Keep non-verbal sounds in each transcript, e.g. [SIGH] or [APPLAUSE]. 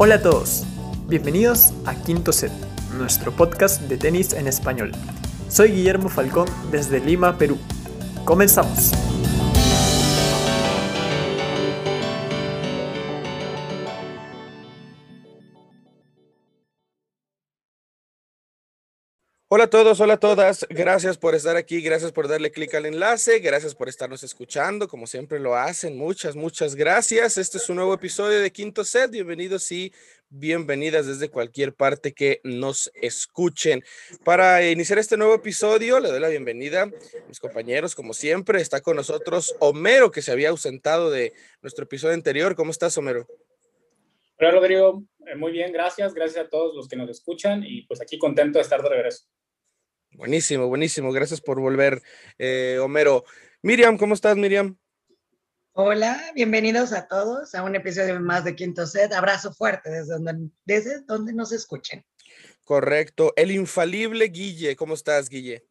Hola a todos, bienvenidos a Quinto Set, nuestro podcast de tenis en español. Soy Guillermo Falcón desde Lima, Perú. Comenzamos. Hola a todos, hola a todas. Gracias por estar aquí, gracias por darle clic al enlace, gracias por estarnos escuchando, como siempre lo hacen. Muchas, muchas gracias. Este es un nuevo episodio de Quinto Set. Bienvenidos y bienvenidas desde cualquier parte que nos escuchen. Para iniciar este nuevo episodio, le doy la bienvenida a mis compañeros, como siempre. Está con nosotros Homero, que se había ausentado de nuestro episodio anterior. ¿Cómo estás, Homero? Hola, Rodrigo. Eh, muy bien, gracias. Gracias a todos los que nos escuchan y pues aquí contento de estar de regreso. Buenísimo, buenísimo. Gracias por volver, eh, Homero. Miriam, ¿cómo estás, Miriam? Hola, bienvenidos a todos a un episodio más de Quinto Set. Abrazo fuerte desde donde, desde donde nos escuchen. Correcto. El infalible Guille. ¿Cómo estás, Guille?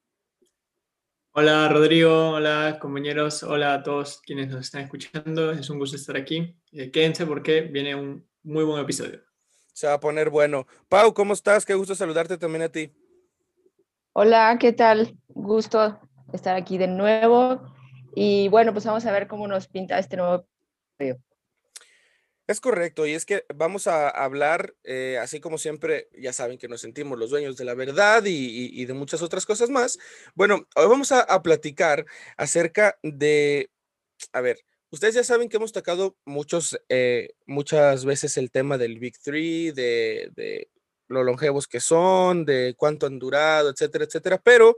Hola, Rodrigo. Hola, compañeros. Hola a todos quienes nos están escuchando. Es un gusto estar aquí. Eh, quédense porque viene un muy buen episodio. Se va a poner bueno. Pau, ¿cómo estás? Qué gusto saludarte también a ti. Hola, ¿qué tal? Gusto estar aquí de nuevo. Y bueno, pues vamos a ver cómo nos pinta este nuevo episodio. Es correcto, y es que vamos a hablar, eh, así como siempre, ya saben que nos sentimos los dueños de la verdad y, de muchas otras cosas más. Bueno, hoy vamos a, platicar acerca de, a ver, ustedes ya saben que hemos tocado muchos, eh, muchas veces el tema del Big Three, de, de lo longevos que son, de cuánto han durado, etcétera, etcétera. Pero,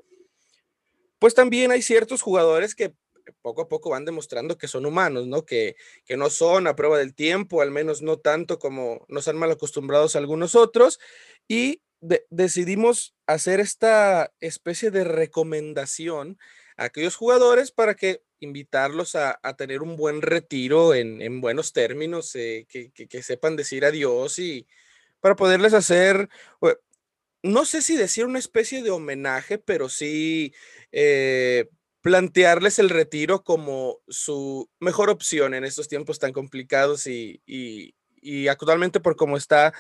pues también hay ciertos jugadores que poco a poco van demostrando que son humanos, ¿no? Que, que no son a prueba del tiempo, al menos no tanto como nos han mal acostumbrados algunos otros. Y decidimos hacer esta especie de recomendación a aquellos jugadores para que invitarlos a, tener un buen retiro en, buenos términos, eh, que, que, sepan decir adiós y, para poderles hacer, no sé si decir una especie de homenaje, pero sí eh, plantearles el retiro como su mejor opción en estos tiempos tan complicados y, actualmente por cómo está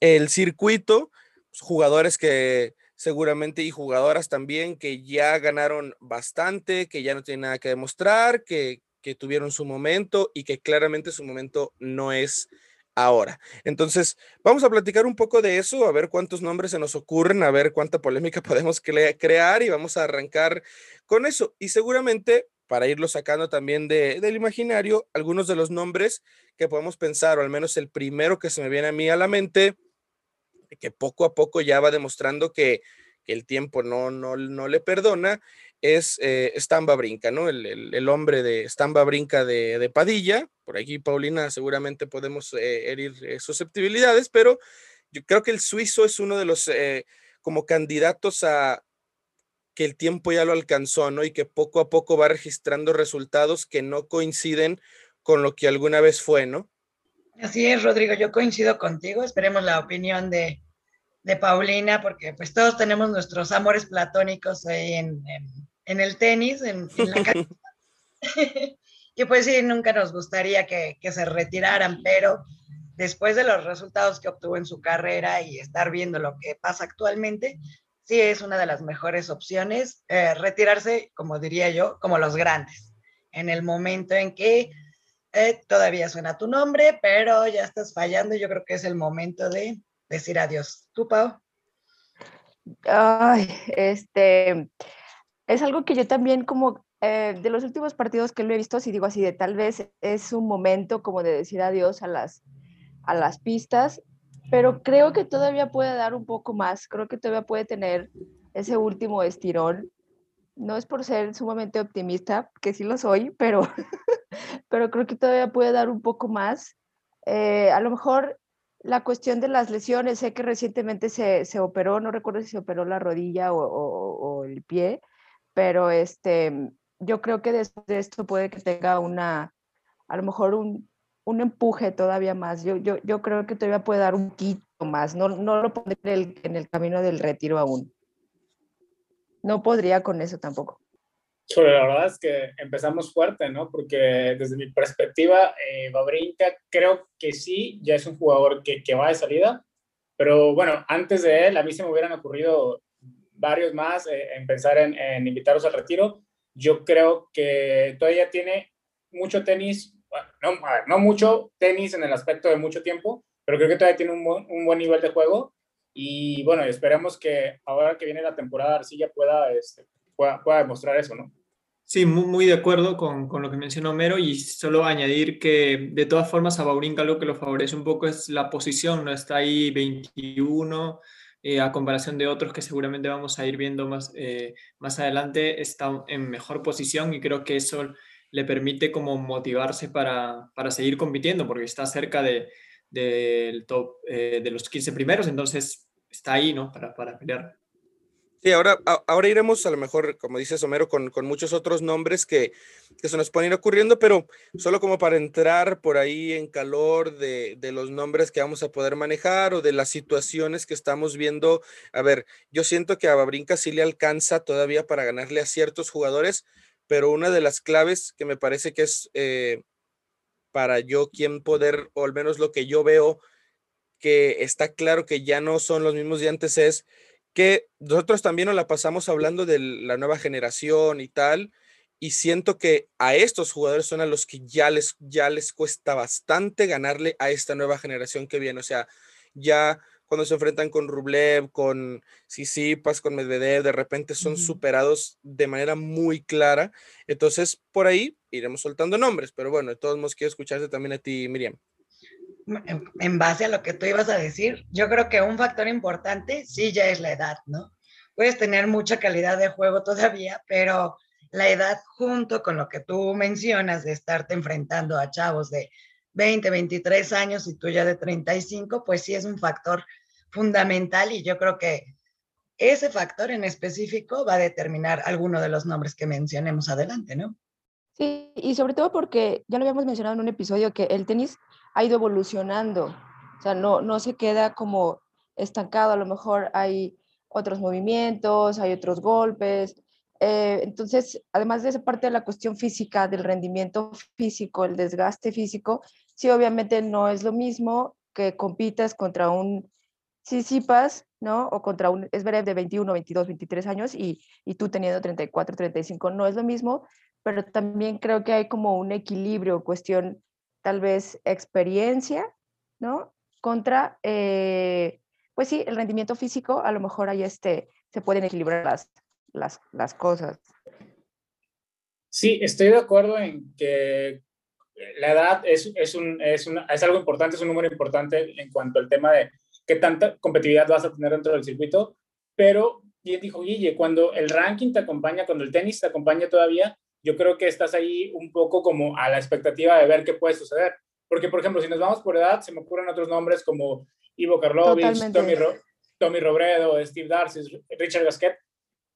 el circuito, pues, jugadores que seguramente y jugadoras también que ya ganaron bastante, que ya no tienen nada que demostrar, que, que tuvieron su momento y que claramente su momento no es ahora. Entonces, vamos a platicar un poco de eso, a ver cuántos nombres se nos ocurren, a ver cuánta polémica [LAUGHS] podemos crear y vamos a arrancar con eso. Y seguramente, para irlo sacando también del imaginario, algunos de los nombres que podemos pensar, o al menos el primero que se me viene a mí a la mente, que poco a poco ya va demostrando que, el tiempo no, no, no le perdona, es eh, Stamba Brinca, ¿no? El, hombre de Stamba Brinca de, Padilla. Por aquí, Paulina, seguramente podemos eh, herir eh, susceptibilidades, pero yo creo que el suizo es uno de los como candidatos a que el tiempo ya lo alcanzó, ¿no? Y que poco a poco va registrando resultados que no coinciden con lo que alguna vez fue, ¿no? Así es, Rodrigo, yo coincido contigo. Esperemos la opinión de, Paulina, porque pues todos tenemos nuestros amores platónicos ahí en el tenis, en, la calle. [LAUGHS] [LAUGHS] que pues sí, nunca nos gustaría que, se retiraran, pero después de los resultados que obtuvo en su carrera y estar viendo lo que pasa actualmente, sí es una de las mejores opciones eh, retirarse, como diría yo, como los grandes, en el momento en que eh, todavía suena tu nombre, pero ya estás fallando, yo creo que es el momento de decir adiós. ¿Tú, Pau? Ay, este, es algo que yo también como eh, de los últimos partidos que lo he visto, si digo así, de tal vez es un momento como de decir adiós a las, a las pistas, pero creo que todavía puede dar un poco más, creo que todavía puede tener ese último estirón. No es por ser sumamente optimista, que sí lo soy, pero, [LAUGHS] pero creo que todavía puede dar un poco más. Eh, a lo mejor la cuestión de las lesiones, sé que recientemente se, se operó, no recuerdo si se operó la rodilla o, o el pie, pero este, yo creo que después de esto puede que tenga una, a lo mejor un, un empuje todavía más. Yo, yo, yo creo que todavía puede dar un poquito más. No, no lo pondré en el, en el camino del retiro aún. No podría con eso tampoco. la verdad es que empezamos fuerte, ¿no? Porque desde mi perspectiva, eh, Babrinka creo que sí, ya es un jugador que, que va de salida, pero bueno, antes de él, a mí se me hubieran ocurrido varios más eh, en pensar en, en, invitarlos al retiro. Yo creo que todavía tiene mucho tenis, no, no mucho tenis en el aspecto de mucho tiempo, pero creo que todavía tiene un, un buen nivel de juego. Y bueno, esperemos que ahora que viene la temporada Arcilla pueda, este, pueda, pueda demostrar eso, ¿no? Sí, muy, muy, de acuerdo con, con, lo que mencionó Mero y solo añadir que de todas formas a Baurinca lo que lo favorece un poco es la posición, no está ahí 21 eh, a comparación de otros que seguramente vamos a ir viendo más, eh, más adelante, está en mejor posición y creo que eso le permite como motivarse para, para seguir compitiendo porque está cerca de, del top eh, de los 15 primeros, entonces está ahí, ¿no? Para, para pelear. Sí, ahora, ahora iremos a lo mejor, como dice Somero, con, con muchos otros nombres que, que, se nos pueden ir ocurriendo, pero solo como para entrar por ahí en calor de, de, los nombres que vamos a poder manejar o de las situaciones que estamos viendo. A ver, yo siento que a Babrinca sí le alcanza todavía para ganarle a ciertos jugadores, pero una de las claves que me parece que es eh, para yo quien poder, o al menos lo que yo veo, que está claro que ya no son los mismos de antes es que nosotros también nos la pasamos hablando de la nueva generación y tal, y siento que a estos jugadores son a los que ya les, ya les cuesta bastante ganarle a esta nueva generación que viene, o sea, ya cuando se enfrentan con Rublev, con Sisipas, con Medvedev, de repente son superados de manera muy clara. Entonces, por ahí iremos soltando nombres, pero bueno, de todos modos quiero escucharte también a ti, Miriam en base a lo que tú ibas a decir, yo creo que un factor importante sí ya es la edad, ¿no? Puedes tener mucha calidad de juego todavía, pero la edad junto con lo que tú mencionas de estarte enfrentando a chavos de 20, 23 años y tú ya de 35, pues sí es un factor fundamental y yo creo que ese factor en específico va a determinar alguno de los nombres que mencionemos adelante, ¿no? Sí, y sobre todo porque ya lo habíamos mencionado en un episodio que el tenis ha ido evolucionando, o sea, no, no se queda como estancado, a lo mejor hay otros movimientos, hay otros golpes. Eh, entonces, además de esa parte de la cuestión física, del rendimiento físico, el desgaste físico, sí, obviamente no es lo mismo que compitas contra un Sisipas, ¿no? O contra un Esberev de 21, 22, 23 años y, y tú teniendo 34, 35, no es lo mismo, pero también creo que hay como un equilibrio, cuestión tal vez experiencia, ¿no? Contra, eh, pues sí, el rendimiento físico, a lo mejor ahí este, se pueden equilibrar las, las, las cosas. Sí, estoy de acuerdo en que la edad es, es, un, es, una, es algo importante, es un número importante en cuanto al tema de qué tanta competitividad vas a tener dentro del circuito, pero bien dijo Guille, cuando el ranking te acompaña, cuando el tenis te acompaña todavía, yo creo que estás ahí un poco como a la expectativa de ver qué puede suceder. Porque, por ejemplo, si nos vamos por edad, se me ocurren otros nombres como Ivo Karlovich, Tommy, Ro Tommy, Robredo, Steve Darcy, Richard Gasquet,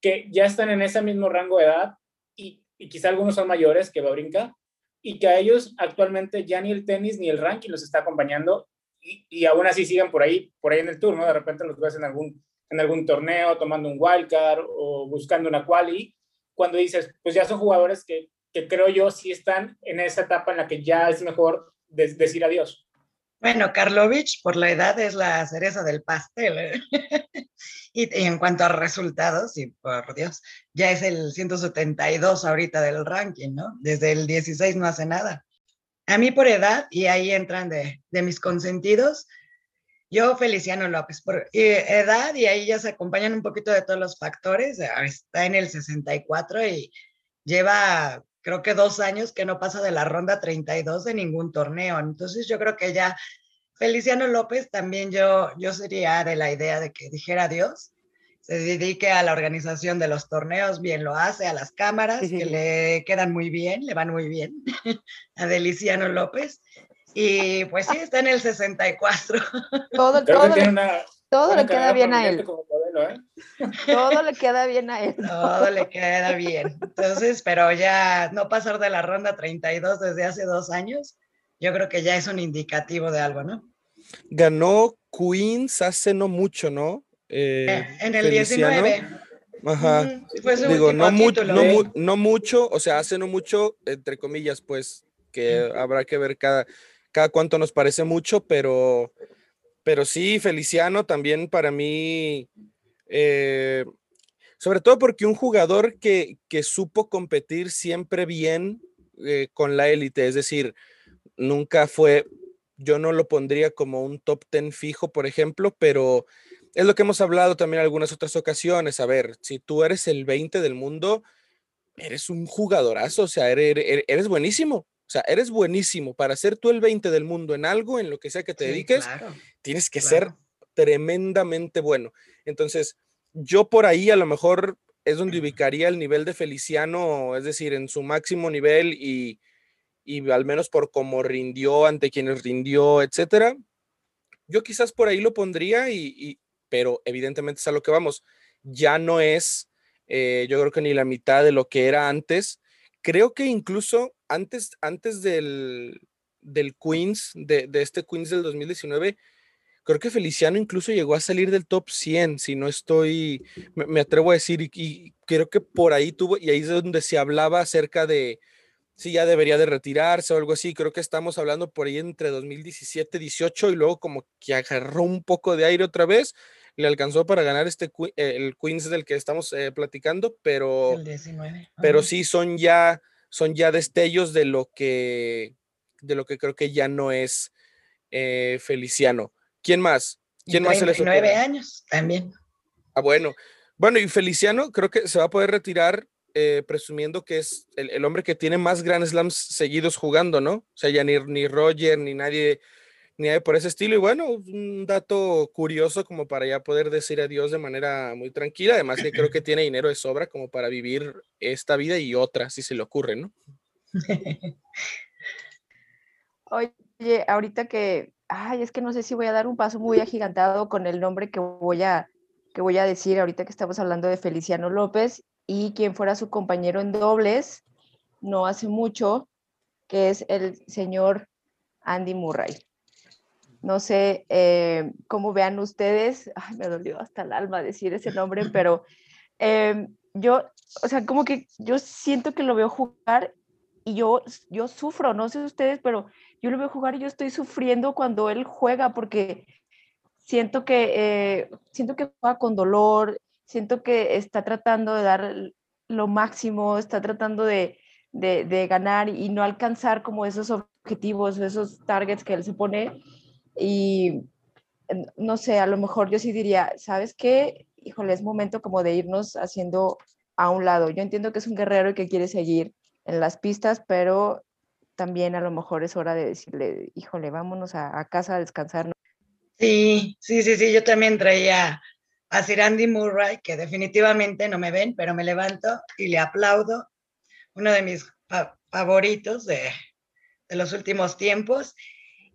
que ya están en ese mismo rango de edad y, y quizá algunos son mayores que Babrinka y que a ellos actualmente ya ni el tenis ni el ranking los está acompañando y, y aún así siguen por ahí, por ahí en el turno, de repente los ves en algún, en algún torneo tomando un wildcard o buscando una quali cuando dices, pues ya son jugadores que, que creo yo sí están en esa etapa en la que ya es mejor decir adiós. Bueno, Karlovich por la edad es la cereza del pastel. ¿eh? [LAUGHS] y, y, en cuanto a resultados, y por Dios, ya es el 172 ahorita del ranking, ¿no? Desde el 16 no hace nada. A mí por edad, y ahí entran de, de mis consentidos, yo, Feliciano López, por edad, y ahí ya se acompañan un poquito de todos los factores. Está en el 64 y lleva, creo que dos años que no pasa de la ronda 32 de ningún torneo. Entonces, yo creo que ya Feliciano López también yo, yo sería de la idea de que dijera adiós, se dedique a la organización de los torneos, bien lo hace, a las cámaras, que le quedan muy bien, le van muy bien [LAUGHS] a Deliciano López. Y pues sí, está en el 64. Todo, todo, le, una, todo le queda bien a él. Modelo, ¿eh? Todo le queda bien a él. [LAUGHS] Todo le queda bien. Entonces, pero ya no pasar de la ronda 32 desde hace dos años, yo creo que ya es un indicativo de algo, ¿no? Ganó Queens hace no mucho, ¿no? Eh, en el Feliciano. 19. Ajá. Digo, no, no, no, mucho, o sea, hace no mucho, entre comillas, pues, que habrá que ver cada, cada cuánto nos parece mucho, pero, pero sí, Feliciano también para mí, eh, sobre todo porque un jugador que, que supo competir siempre bien eh, con la élite, es decir, nunca fue, yo no lo pondría como un top ten fijo, por ejemplo, pero es lo que hemos hablado también en algunas otras ocasiones. A ver, si tú eres el 20 del mundo, eres un jugadorazo, o sea, eres, eres, buenísimo. O sea, eres buenísimo. Para ser tú el 20 del mundo en algo, en lo que sea que te dediques, tienes que ser tremendamente bueno. Entonces, yo por ahí a lo mejor es donde ubicaría el nivel de Feliciano, es decir, en su máximo nivel y, y al menos por cómo rindió ante quienes rindió, etcétera. Yo quizás por ahí lo pondría y, pero evidentemente es a lo que vamos. Ya no es, eh, yo creo que ni la mitad de lo que era antes. Creo que incluso antes, antes del, del Queens, de, de, este Queens del 2019, creo que Feliciano incluso llegó a salir del top 100, si no estoy, me, atrevo a decir, y, creo que por ahí tuvo, y ahí es donde se hablaba acerca de si ya debería de retirarse o algo así, creo que estamos hablando por ahí entre 2017, 18 y luego como que agarró un poco de aire otra vez, le alcanzó para ganar este eh, el Queens del que estamos eh, platicando, pero, pero sí son ya, son ya destellos de lo que, de lo que creo que ya no es eh, Feliciano. ¿Quién más? ¿Quién más se les ocurre? años también. Ah, bueno. Bueno, y Feliciano creo que se va a poder retirar presumiendo que es el, el, hombre que tiene más Grand Slams seguidos jugando, ¿no? O sea, ya ni, ni Roger ni nadie ni hay por ese estilo. Y bueno, un dato curioso como para ya poder decir adiós de manera muy tranquila. Además que creo que [LAUGHS] tiene dinero de sobra como para vivir esta vida y otra, si se le ocurre, ¿no? Oye, ahorita que, ay, es que no sé si voy a dar un paso muy agigantado con el nombre que voy a, que voy a decir ahorita que estamos hablando de Feliciano López y quien fuera su compañero en dobles no hace mucho, que es el señor Andy Murray. No sé eh, cómo vean ustedes, me dolió hasta el alma decir ese nombre, [LAUGHS] pero em, yo, o sea, como que yo siento que lo veo jugar y yo, yo sufro, no sé ustedes, pero yo lo veo jugar y yo estoy sufriendo cuando él juega porque siento que, eh, siento que juega con dolor, siento que está tratando de dar lo máximo, está tratando de, de, de ganar y no alcanzar como esos objetivos, esos targets que él se pone y no sé, a lo mejor yo sí diría, ¿sabes qué? Híjole, es momento como de irnos haciendo a un lado. Yo entiendo que es un guerrero y que quiere seguir en las pistas, pero también a lo mejor es hora de decirle, híjole, vámonos a, casa a descansar. Sí, sí, sí, sí, yo también traía a Sir Andy Murray, que definitivamente no me ven, pero me levanto y le aplaudo, uno de mis favoritos de, de los últimos tiempos.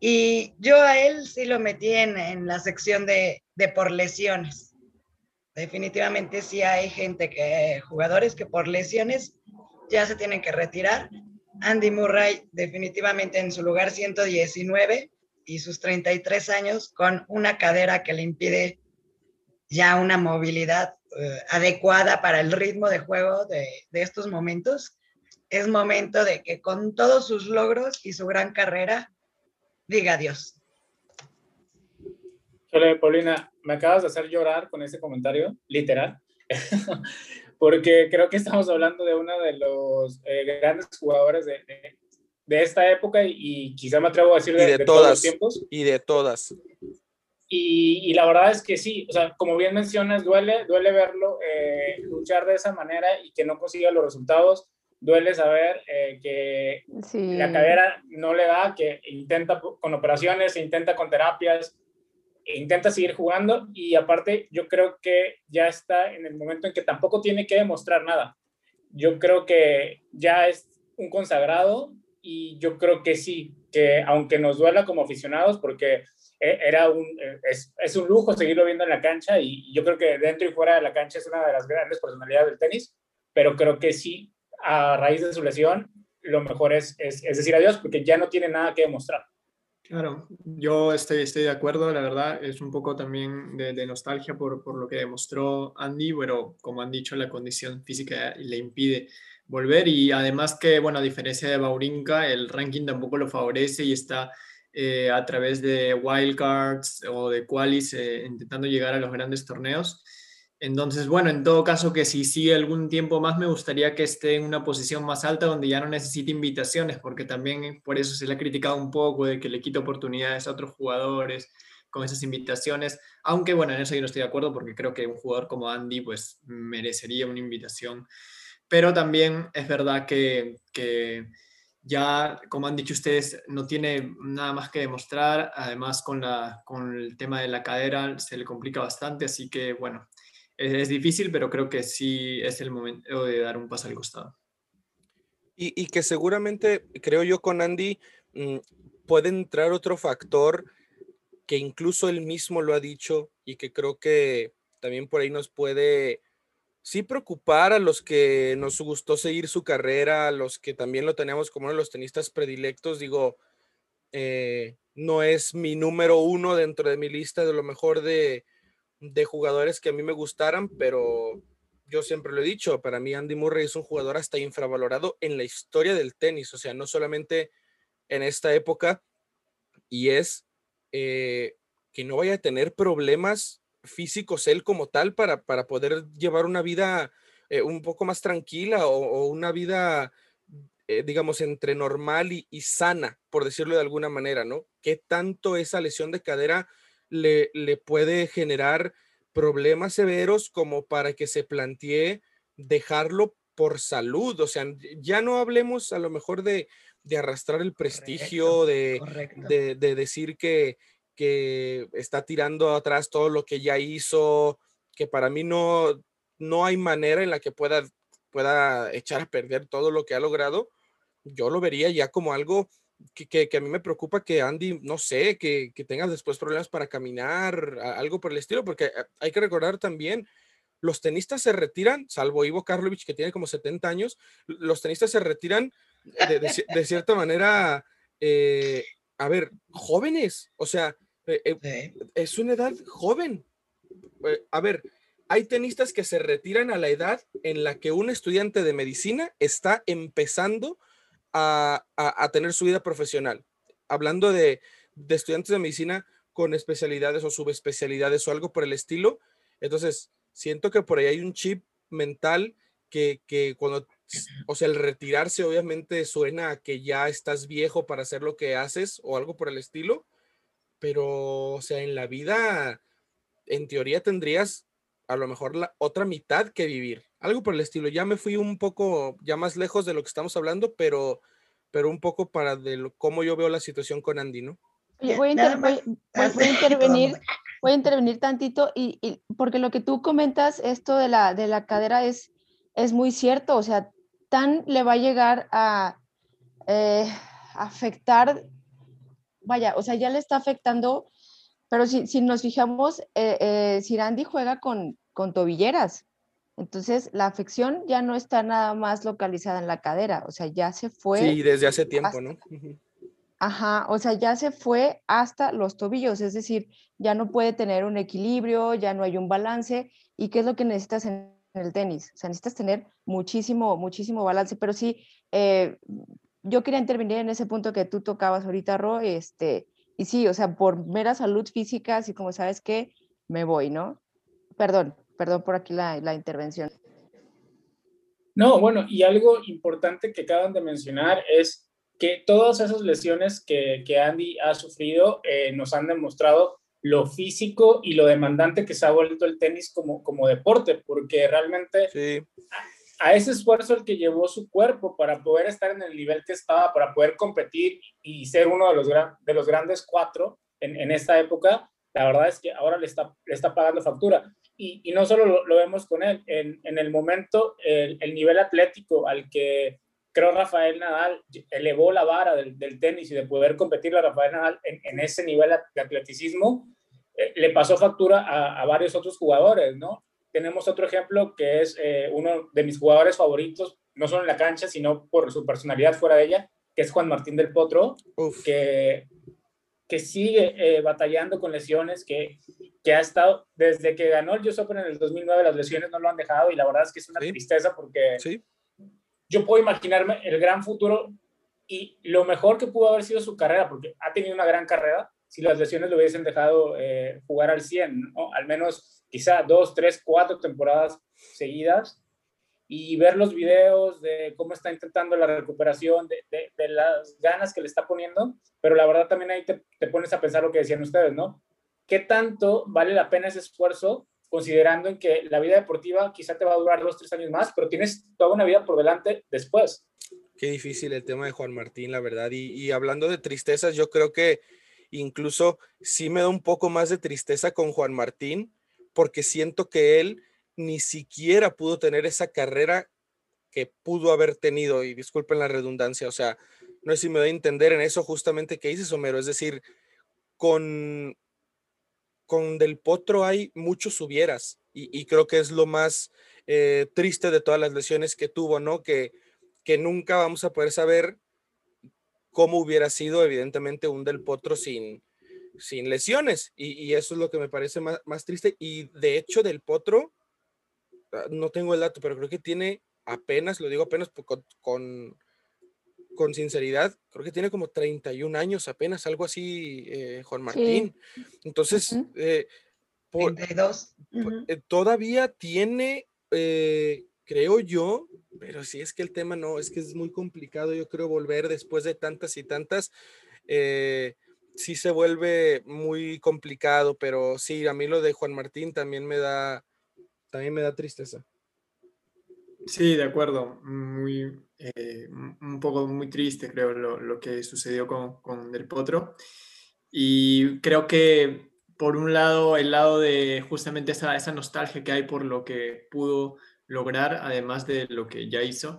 Y yo a él sí lo metí en, la sección de, por lesiones. Definitivamente sí hay gente que, jugadores que por lesiones ya se tienen que retirar. Andy Murray definitivamente en su lugar 119 y sus 33 años con una cadera que le impide ya una movilidad eh, adecuada para el ritmo de juego de, de estos momentos. Es momento de que con todos sus logros y su gran carrera diga adiós. Hola, Paulina, me acabas de hacer llorar con ese comentario, literal, [LAUGHS] porque creo que estamos hablando de uno de los eh, grandes jugadores de, de, esta época y, quizá me atrevo a decir de, de, todas, los tiempos. Y de todas. Y, y, la verdad es que sí, o sea, como bien mencionas, duele, duele verlo eh, luchar de esa manera y que no consiga los resultados duele saber eh, que la cadera no le da, que intenta con operaciones, intenta con terapias, intenta seguir jugando y aparte yo creo que ya está en el momento en que tampoco tiene que demostrar nada. Yo creo que ya es un consagrado y yo creo que sí, que aunque nos duela como aficionados, porque e, era un, e, es, es un lujo seguirlo viendo en la cancha y yo creo que dentro y fuera de la cancha es una de las grandes personalidades del tenis, pero creo que sí a raíz de su lesión, lo mejor es, es, decir adiós porque ya no tiene nada que demostrar. Claro, yo estoy, estoy de acuerdo, la verdad, es un poco también de, nostalgia por, por, lo que demostró Andy, pero como han dicho, la condición física le impide volver y además que, bueno, a diferencia de Baurinka, el ranking tampoco lo favorece y está eh, a través de wildcards o de qualis eh, intentando llegar a los grandes torneos. Entonces, bueno, en todo caso que si sigue algún tiempo más, me gustaría que esté en una posición más alta donde ya no necesite invitaciones, porque también por eso se le ha criticado un poco de que le quita oportunidades a otros jugadores con esas invitaciones, aunque bueno, en eso yo no estoy de acuerdo porque creo que un jugador como Andy pues merecería una invitación, pero también es verdad que, que ya, como han dicho ustedes, no tiene nada más que demostrar, además con, la, con el tema de la cadera se le complica bastante, así que bueno, es, difícil, pero creo que sí es el momento de dar un paso al costado. Y, que seguramente, creo yo con Andy, mm, puede entrar otro factor que incluso él mismo lo ha dicho y que creo que también por ahí nos puede sí preocupar a los que nos gustó seguir su carrera, a los que también lo teníamos como uno de los tenistas predilectos, digo, eh, no es mi número uno dentro de mi lista de lo mejor de, de jugadores que a mí me gustaran, pero yo siempre lo he dicho, para mí Andy Murray es un jugador hasta infravalorado en la historia del tenis, o sea, no solamente en esta época, y es eh, que no vaya a tener problemas físicos él como tal para, para poder llevar una vida eh, un poco más tranquila o, una vida, eh, digamos, entre normal y, y, sana, por decirlo de alguna manera, ¿no? ¿Qué tanto esa lesión de cadera le, puede generar problemas severos como para que se plantee dejarlo por salud. O sea, ya no hablemos a lo mejor de, arrastrar el prestigio, de, de, decir que, que está tirando atrás todo lo que ya hizo, que para mí no, no hay manera en la que pueda, pueda echar a perder todo lo que ha logrado. Yo lo vería ya como algo que, a mí me preocupa que Andy, no sé, que, que tenga después problemas para caminar, algo por el estilo, porque eh, hay que recordar también, los tenistas se retiran, salvo Ivo Karlovic, que tiene como 70 años, los tenistas se retiran de, cierta manera, eh, a ver, jóvenes, o sea, eh, es una edad joven. a ver, hay tenistas que se retiran a la edad en la que un estudiante de medicina está empezando a, tener su vida profesional. Hablando de, estudiantes de medicina con especialidades o subespecialidades o algo por el estilo. Entonces, siento que por ahí hay un chip mental que, que cuando, o sea, el retirarse obviamente suena a que ya estás viejo para hacer lo que haces o algo por el estilo, pero, o sea, en la vida, en teoría tendrías a lo mejor la otra mitad que vivir. Algo por el estilo. Ya me fui un poco, ya más lejos de lo que estamos hablando, pero, pero un poco para de cómo yo veo la situación con Andy, ¿no? voy, a [LAUGHS] intervenir, voy a intervenir tantito y, porque lo que tú comentas, esto de la, de la cadera es, es muy cierto, o sea, tan le va a llegar a eh, afectar, vaya, o sea, ya le está afectando, pero si, si nos fijamos, eh, eh, si Andy juega con, con tobilleras. Entonces, la afección ya no está nada más localizada en la cadera, o sea, ya se fue. Sí, desde hace tiempo, ¿no? Ajá, o sea, ya se fue hasta los tobillos, es decir, ya no puede tener un equilibrio, ya no hay un balance. ¿Y qué es lo que necesitas en el tenis? O sea, necesitas tener muchísimo, muchísimo balance, pero sí, eh, yo quería intervenir en ese punto que tú tocabas ahorita, Ro, este, y sí, o sea, por mera salud física, así como sabes que me voy, ¿no? Perdón, perdón por aquí la, la intervención. No, bueno, y algo importante que acaban de mencionar es que todas esas lesiones que, que Andy ha sufrido eh, nos han demostrado lo físico y lo demandante que se ha vuelto el tenis como, como deporte, porque realmente a, ese esfuerzo el que llevó su cuerpo para poder estar en el nivel que estaba, para poder competir y ser uno de los, de los grandes cuatro en, en esta época, la verdad es que ahora le está, le está pagando factura y, no solo lo, vemos con él, en, en el momento, el, el, nivel atlético al que creo Rafael Nadal elevó la vara del, del tenis y de poder competir a Rafael Nadal en, en ese nivel de atleticismo, eh, le pasó factura a, a, varios otros jugadores, ¿no? Tenemos otro ejemplo que es eh, uno de mis jugadores favoritos, no solo en la cancha, sino por su personalidad fuera de ella, que es Juan Martín del Potro, que que sigue eh, batallando con lesiones, que, que ha estado, desde que ganó el US Open en el 2009, las lesiones no lo han dejado y la verdad es que es una tristeza porque ¿Sí? yo puedo imaginarme el gran futuro y lo mejor que pudo haber sido su carrera, porque ha tenido una gran carrera, si las lesiones lo hubiesen dejado eh, jugar al 100, ¿no? al menos quizá dos, tres, cuatro temporadas seguidas y ver los videos de cómo está intentando la recuperación, de, de, las ganas que le está poniendo, pero la verdad también ahí te, te, pones a pensar lo que decían ustedes, ¿no? ¿Qué tanto vale la pena ese esfuerzo considerando en que la vida deportiva quizá te va a durar dos, tres años más, pero tienes toda una vida por delante después? Qué difícil el tema de Juan Martín, la verdad. Y, y hablando de tristezas, yo creo que incluso sí me da un poco más de tristeza con Juan Martín, porque siento que él ni siquiera pudo tener esa carrera que pudo haber tenido, y disculpen la redundancia, o sea, no sé si me doy a entender en eso justamente que dices, Homero, es decir, con, con Del Potro hay muchos hubieras, y, creo que es lo más eh, triste de todas las lesiones que tuvo, ¿no? Que, que nunca vamos a poder saber cómo hubiera sido, evidentemente, un Del Potro sin, sin lesiones, y, y eso es lo que me parece más, más triste, y de hecho, Del Potro, no tengo el dato, pero creo que tiene apenas, lo digo apenas con, con, con sinceridad, creo que tiene como 31 años apenas, algo así, eh, Juan Martín. Sí. Entonces, uh -huh. eh, por, 32. Uh -huh. eh, todavía tiene, eh, creo yo, pero si es que el tema no, es que es muy complicado, yo creo, volver después de tantas y tantas. Eh, sí se vuelve muy complicado, pero sí, a mí lo de Juan Martín también me da, también me da tristeza. Sí, de acuerdo. Muy, eh, un poco muy triste, creo, lo, lo que sucedió con, con, Del Potro. Y creo que, por un lado, el lado de justamente esa, esa nostalgia que hay por lo que pudo lograr, además de lo que ya hizo,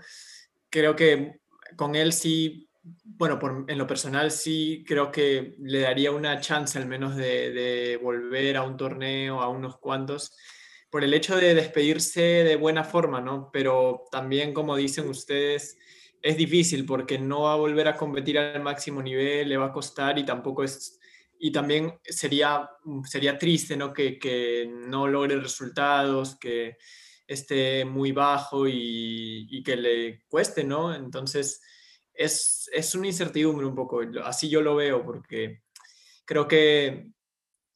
creo que con él sí, bueno, por, en lo personal sí creo que le daría una chance al menos de, de volver a un torneo, a unos cuantos por el hecho de despedirse de buena forma, ¿no? Pero también, como dicen ustedes, es difícil porque no va a volver a competir al máximo nivel, le va a costar y tampoco es... Y también sería, sería triste, ¿no? Que, que no logre resultados, que esté muy bajo y, que le cueste, ¿no? Entonces, es, es una incertidumbre un poco, así yo lo veo, porque creo que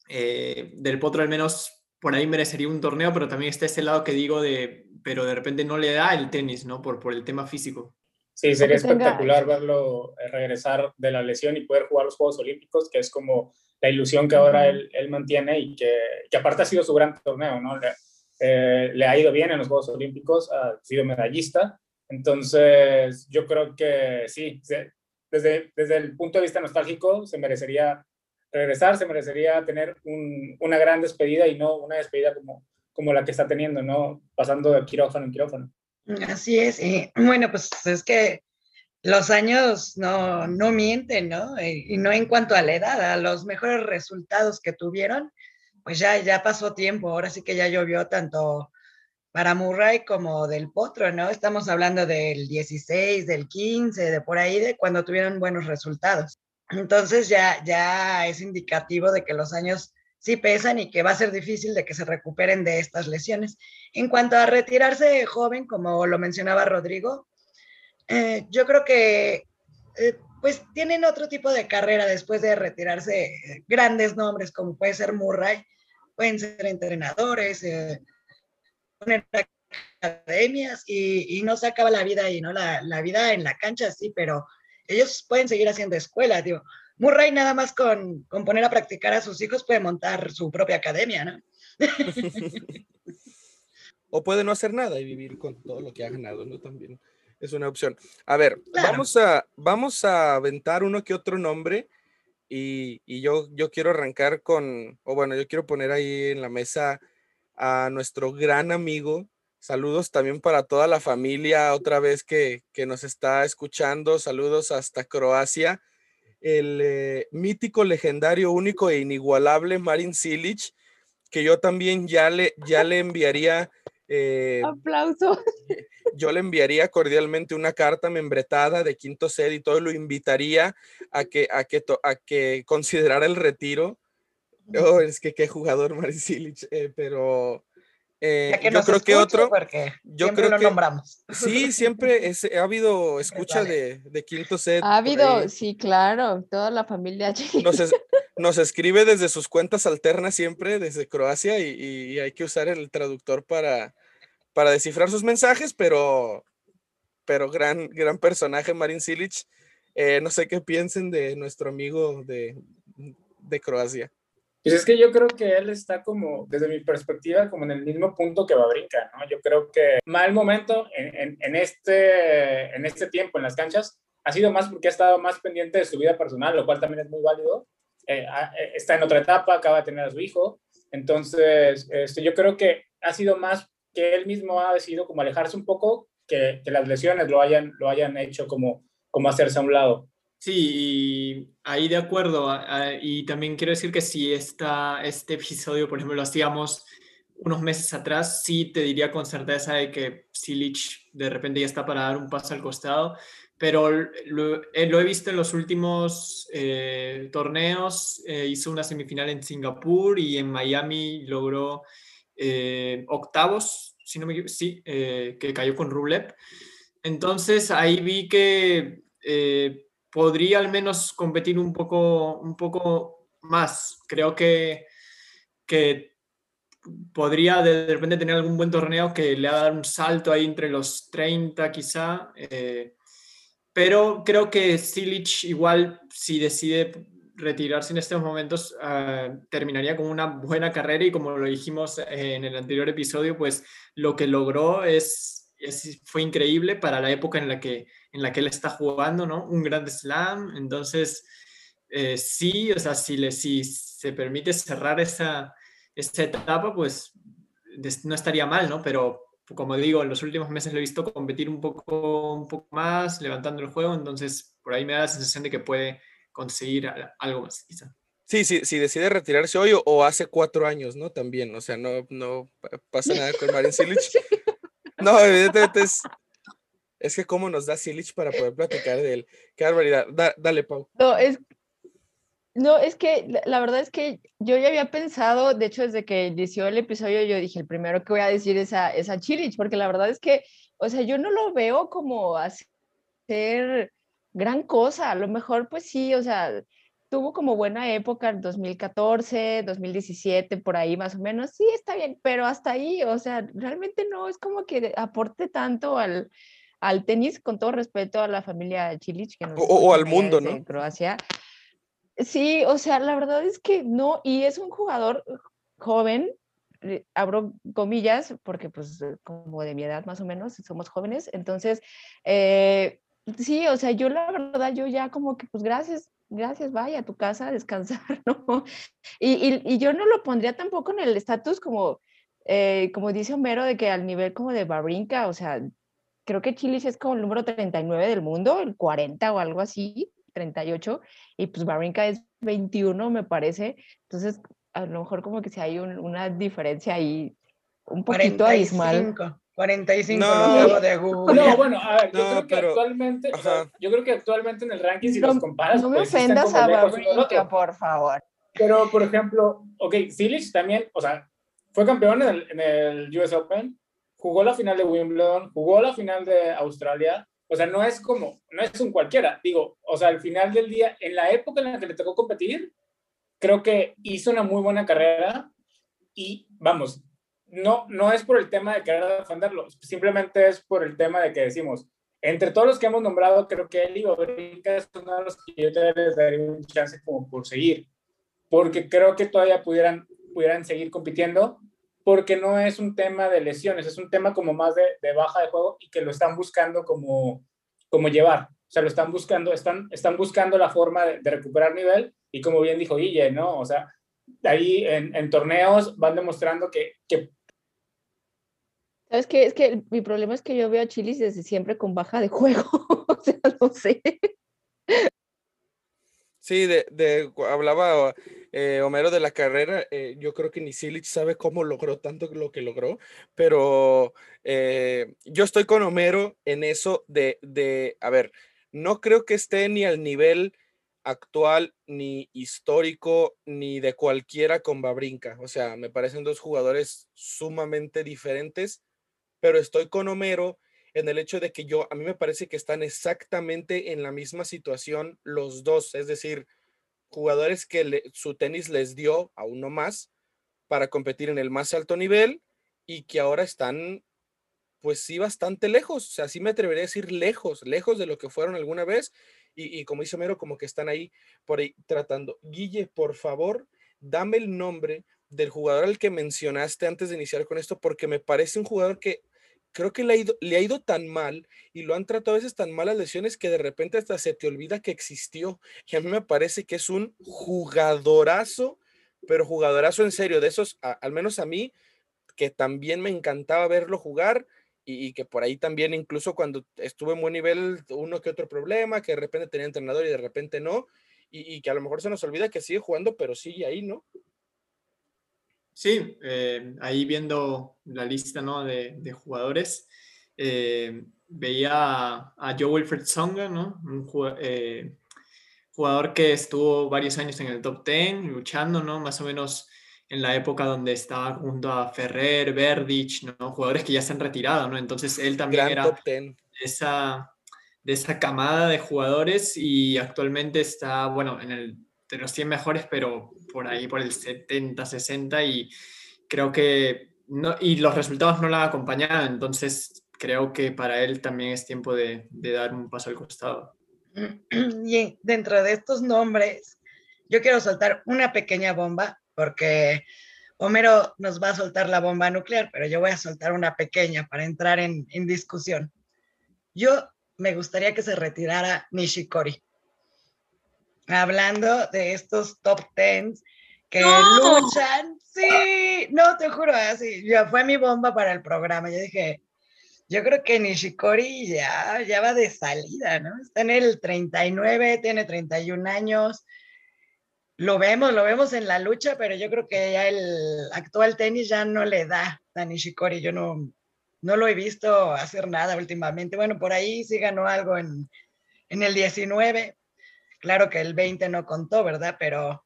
eh, Del Potro al menos por ahí merecería un torneo, pero también está ese lado que digo de, pero de repente no le da el tenis, ¿no? Por, por el tema físico. Sí, sería espectacular verlo eh, regresar de la lesión y poder jugar los Juegos Olímpicos, que es como la ilusión que ahora él, él mantiene y que, que, aparte ha sido su gran torneo, ¿no? Le, eh, le, ha ido bien en los Juegos Olímpicos, ha sido medallista, entonces yo creo que sí, desde, desde el punto de vista nostálgico se merecería regresar, se merecería tener un, una gran despedida y no una despedida como, como la que está teniendo, ¿no? Pasando de quirófano en quirófano. Así es, y bueno, pues es que los años no, no mienten, ¿no? Y no en cuanto a la edad, a los mejores resultados que tuvieron, pues ya, ya pasó tiempo, ahora sí que ya llovió tanto para Murray como del Potro, ¿no? Estamos hablando del 16, del 15, de por ahí, de cuando tuvieron buenos resultados. Entonces ya, ya es indicativo de que los años sí pesan y que va a ser difícil de que se recuperen de estas lesiones. En cuanto a retirarse joven, como lo mencionaba Rodrigo, eh, yo creo que eh, pues tienen otro tipo de carrera después de retirarse eh, grandes nombres como puede ser Murray, pueden ser entrenadores, eh, academias y, y, no se acaba la vida ahí, ¿no? La, la vida en la cancha sí, pero ellos pueden seguir haciendo escuela, digo. Murray nada más con, con, poner a practicar a sus hijos puede montar su propia academia, ¿no? [LAUGHS] o puede no hacer nada y vivir con todo lo que ha ganado, ¿no? También es una opción. A ver, claro. vamos, a, vamos a aventar uno que otro nombre y, y, yo, yo quiero arrancar con, o bueno, yo quiero poner ahí en la mesa a nuestro gran amigo Saludos también para toda la familia, otra vez que, que nos está escuchando. Saludos hasta Croacia. El eh, mítico, legendario, único e inigualable Marin Silic, que yo también ya le, ya le enviaría Eh, Aplauso. yo le enviaría cordialmente una carta membretada de quinto set y todo, lo invitaría a que, a que, a que considerara el retiro. Oh, es que qué jugador Maricilich, eh, pero eh, yo creo que otro. Yo creo lo que, nombramos. [LAUGHS] Sí, siempre ha habido escucha de, de, quinto set. Ha habido, sí, claro, toda la familia. Nos, [LAUGHS] nos, escribe desde sus cuentas alternas siempre, desde Croacia, y, y, hay que usar el traductor para, para descifrar sus mensajes, pero, pero gran, gran personaje, Marin Silic. Eh, no sé qué piensen de nuestro amigo de, de Croacia. Pues es que yo creo que él está como, desde mi perspectiva, como en el mismo punto que Babrinka, ¿no? Yo creo que mal momento en, en, este, en este tiempo en las canchas ha sido más porque ha estado más pendiente de su vida personal, lo cual también es muy válido. Eh, eh, está en otra etapa, acaba de tener a su hijo. Entonces, este, yo creo que ha sido más que él mismo ha decidido como alejarse un poco, que, que las lesiones lo hayan, lo hayan hecho como, como hacerse a un lado. Sí, ahí de acuerdo. Y también quiero decir que si esta, este episodio, por ejemplo, lo hacíamos unos meses atrás, sí te diría con certeza de que Silic de repente ya está para dar un paso al costado, pero lo, eh, he visto en los últimos eh, torneos, eh, hizo una semifinal en Singapur y en Miami logró octavos, si no me sí, que cayó con Rublev. Entonces ahí vi que podría al menos competir un poco, un poco más. Creo que, que podría de repente tener algún buen torneo que le haga un salto ahí entre los 30 quizá. Eh, pero creo que Silic igual si decide retirarse en estos momentos ah, terminaría con una buena carrera y como lo dijimos en el anterior episodio, pues lo que logró es, es fue increíble para la época en la que en la que él está jugando, ¿no? Un gran slam. Entonces, eh, sí, o sea, si, le, si se permite cerrar esa, esa etapa, pues no estaría mal, ¿no? Pero como digo, en los últimos meses lo he visto competir un poco, un poco más, levantando el juego, entonces por ahí me da la sensación de que puede conseguir algo más, quizá. Sí, sí, si decide retirarse hoy o, hace cuatro años, ¿no? También, o sea, no, no pasa nada con Marin Silic. [LAUGHS] No, evidentemente es, es que cómo nos da Silich para poder platicar de él. Qué barbaridad. dale, Pau. No, es, no, es que la, verdad es que yo ya había pensado, de hecho, desde que inició el episodio, yo dije, el primero que voy a decir es a, es a Chilich, porque la verdad es que, o sea, yo no lo veo como hacer gran cosa. A lo mejor, pues sí, o sea, tuvo como buena época en 2014, 2017, por ahí más o menos. Sí, está bien, pero hasta ahí, o sea, realmente no es como que aporte tanto al al tenis, con todo respeto a la familia Chilich. Que o, al mundo, ¿no? Croacia. Sí, o sea, la verdad es que no, y es un jugador joven, eh, abro comillas, porque pues como de mi edad más o menos, somos jóvenes, entonces, eh, sí, o sea, yo la verdad, yo ya como que pues gracias, gracias, vaya a tu casa a descansar, [LAUGHS] ¿no? Y, y, yo no lo pondría tampoco en el estatus como, eh, como dice Homero, de que al nivel como de Babrinka, o sea, creo que Chile es como el número 39 del mundo, el 40 o algo así, 38, y pues Barinka es 21, me parece. Entonces, a lo mejor como que si hay una diferencia ahí un poquito 45, abismal. 45 no, de Google. No, bueno, a ver, yo creo que actualmente, yo creo que actualmente en el ranking, si los comparas, no me pues, ofendas a Babrinka, por favor. Pero, por ejemplo, ok, Silich también, o sea, fue campeón en el, en el US Open, jugó la final de Wimbledon, jugó la final de Australia, o sea, no es como, no es un cualquiera, digo, o sea, al final del día, en la época en la que le tocó competir, creo que hizo una muy buena carrera y vamos, no, no es por el tema de querer defenderlo, simplemente es por el tema de que decimos, entre todos los que hemos nombrado, creo que él y Bobrinka es uno de los que yo les daría un chance como por seguir, porque creo que todavía pudieran, pudieran seguir compitiendo porque no es un tema de lesiones, es un tema como más de, baja de juego y que lo están buscando como, como llevar. O sea, lo están buscando, están, están buscando la forma de, recuperar nivel y como bien dijo Guille, ¿no? O sea, ahí en, torneos van demostrando que, que ¿Sabes qué? Es que mi problema es que yo veo a Chilis desde siempre con baja de juego. [LAUGHS] o sea, no sé. Sí, de, de, hablaba eh, Homero de la carrera, eh, yo creo que ni Silich sabe cómo logró tanto lo que logró, pero eh, yo estoy con Homero en eso de, de, a ver, no creo que esté ni al nivel actual, ni histórico, ni de cualquiera con Babrinca. O sea, me parecen dos jugadores sumamente diferentes, pero estoy con Homero en el hecho de que yo, a mí me parece que están exactamente en la misma situación los dos, es decir, jugadores que su tenis les dio a uno más para competir en el más alto nivel y que ahora están, pues sí, bastante lejos, o sea, sí me atrevería a decir lejos, lejos de lo que fueron alguna vez y, como dice Mero, como que están ahí por ahí tratando. Guille, por favor, dame el nombre del jugador al que mencionaste antes de iniciar con esto, porque me parece un jugador que creo que le ha, ido, le ha ido tan mal y lo han tratado a veces tan malas lesiones que de repente hasta se te olvida que existió. Y a mí me parece que es un jugadorazo, pero jugadorazo en serio, de esos, al menos a mí, que también me encantaba verlo jugar y, que por ahí también, incluso cuando estuve en buen nivel, uno que otro problema, que de repente tenía entrenador y de repente no, y, y que a lo mejor se nos olvida que sigue jugando, pero sigue ahí, ¿no? Sí, eh, ahí viendo la lista ¿no? de, jugadores, eh, veía a, Joe Wilfred Songa, ¿no? un eh, jugador, que estuvo varios años en el top 10, luchando, ¿no? más o menos en la época donde estaba junto a Ferrer, Verdich, ¿no? jugadores que ya se han retirado, ¿no? entonces él también era De, esa, de esa camada de jugadores y actualmente está, bueno, en el de los 100 mejores, pero por ahí por el 70, 60 y creo que no, y los resultados no la han acompañado, entonces creo que para él también es tiempo de, de dar un paso al costado. [CLEARS THROAT] Y dentro de estos nombres, yo quiero soltar una pequeña bomba, porque Homero nos va a soltar la bomba nuclear, pero yo voy a soltar una pequeña para entrar en, en discusión. Yo me gustaría que se retirara Nishikori hablando de estos top tens que luchan. Sí, no, te juro, así, ya fue mi bomba para el programa. Yo dije, yo creo que Nishikori ya, ya va de salida, ¿no? Está en el 39, tiene 31 años. Lo vemos, lo vemos en la lucha, pero yo creo que ya el actual tenis ya no le da a Nishikori. Yo no, no lo he visto hacer nada últimamente. Bueno, por ahí sí ganó algo en, en el 19, Claro que el 20 no contó, ¿verdad? Pero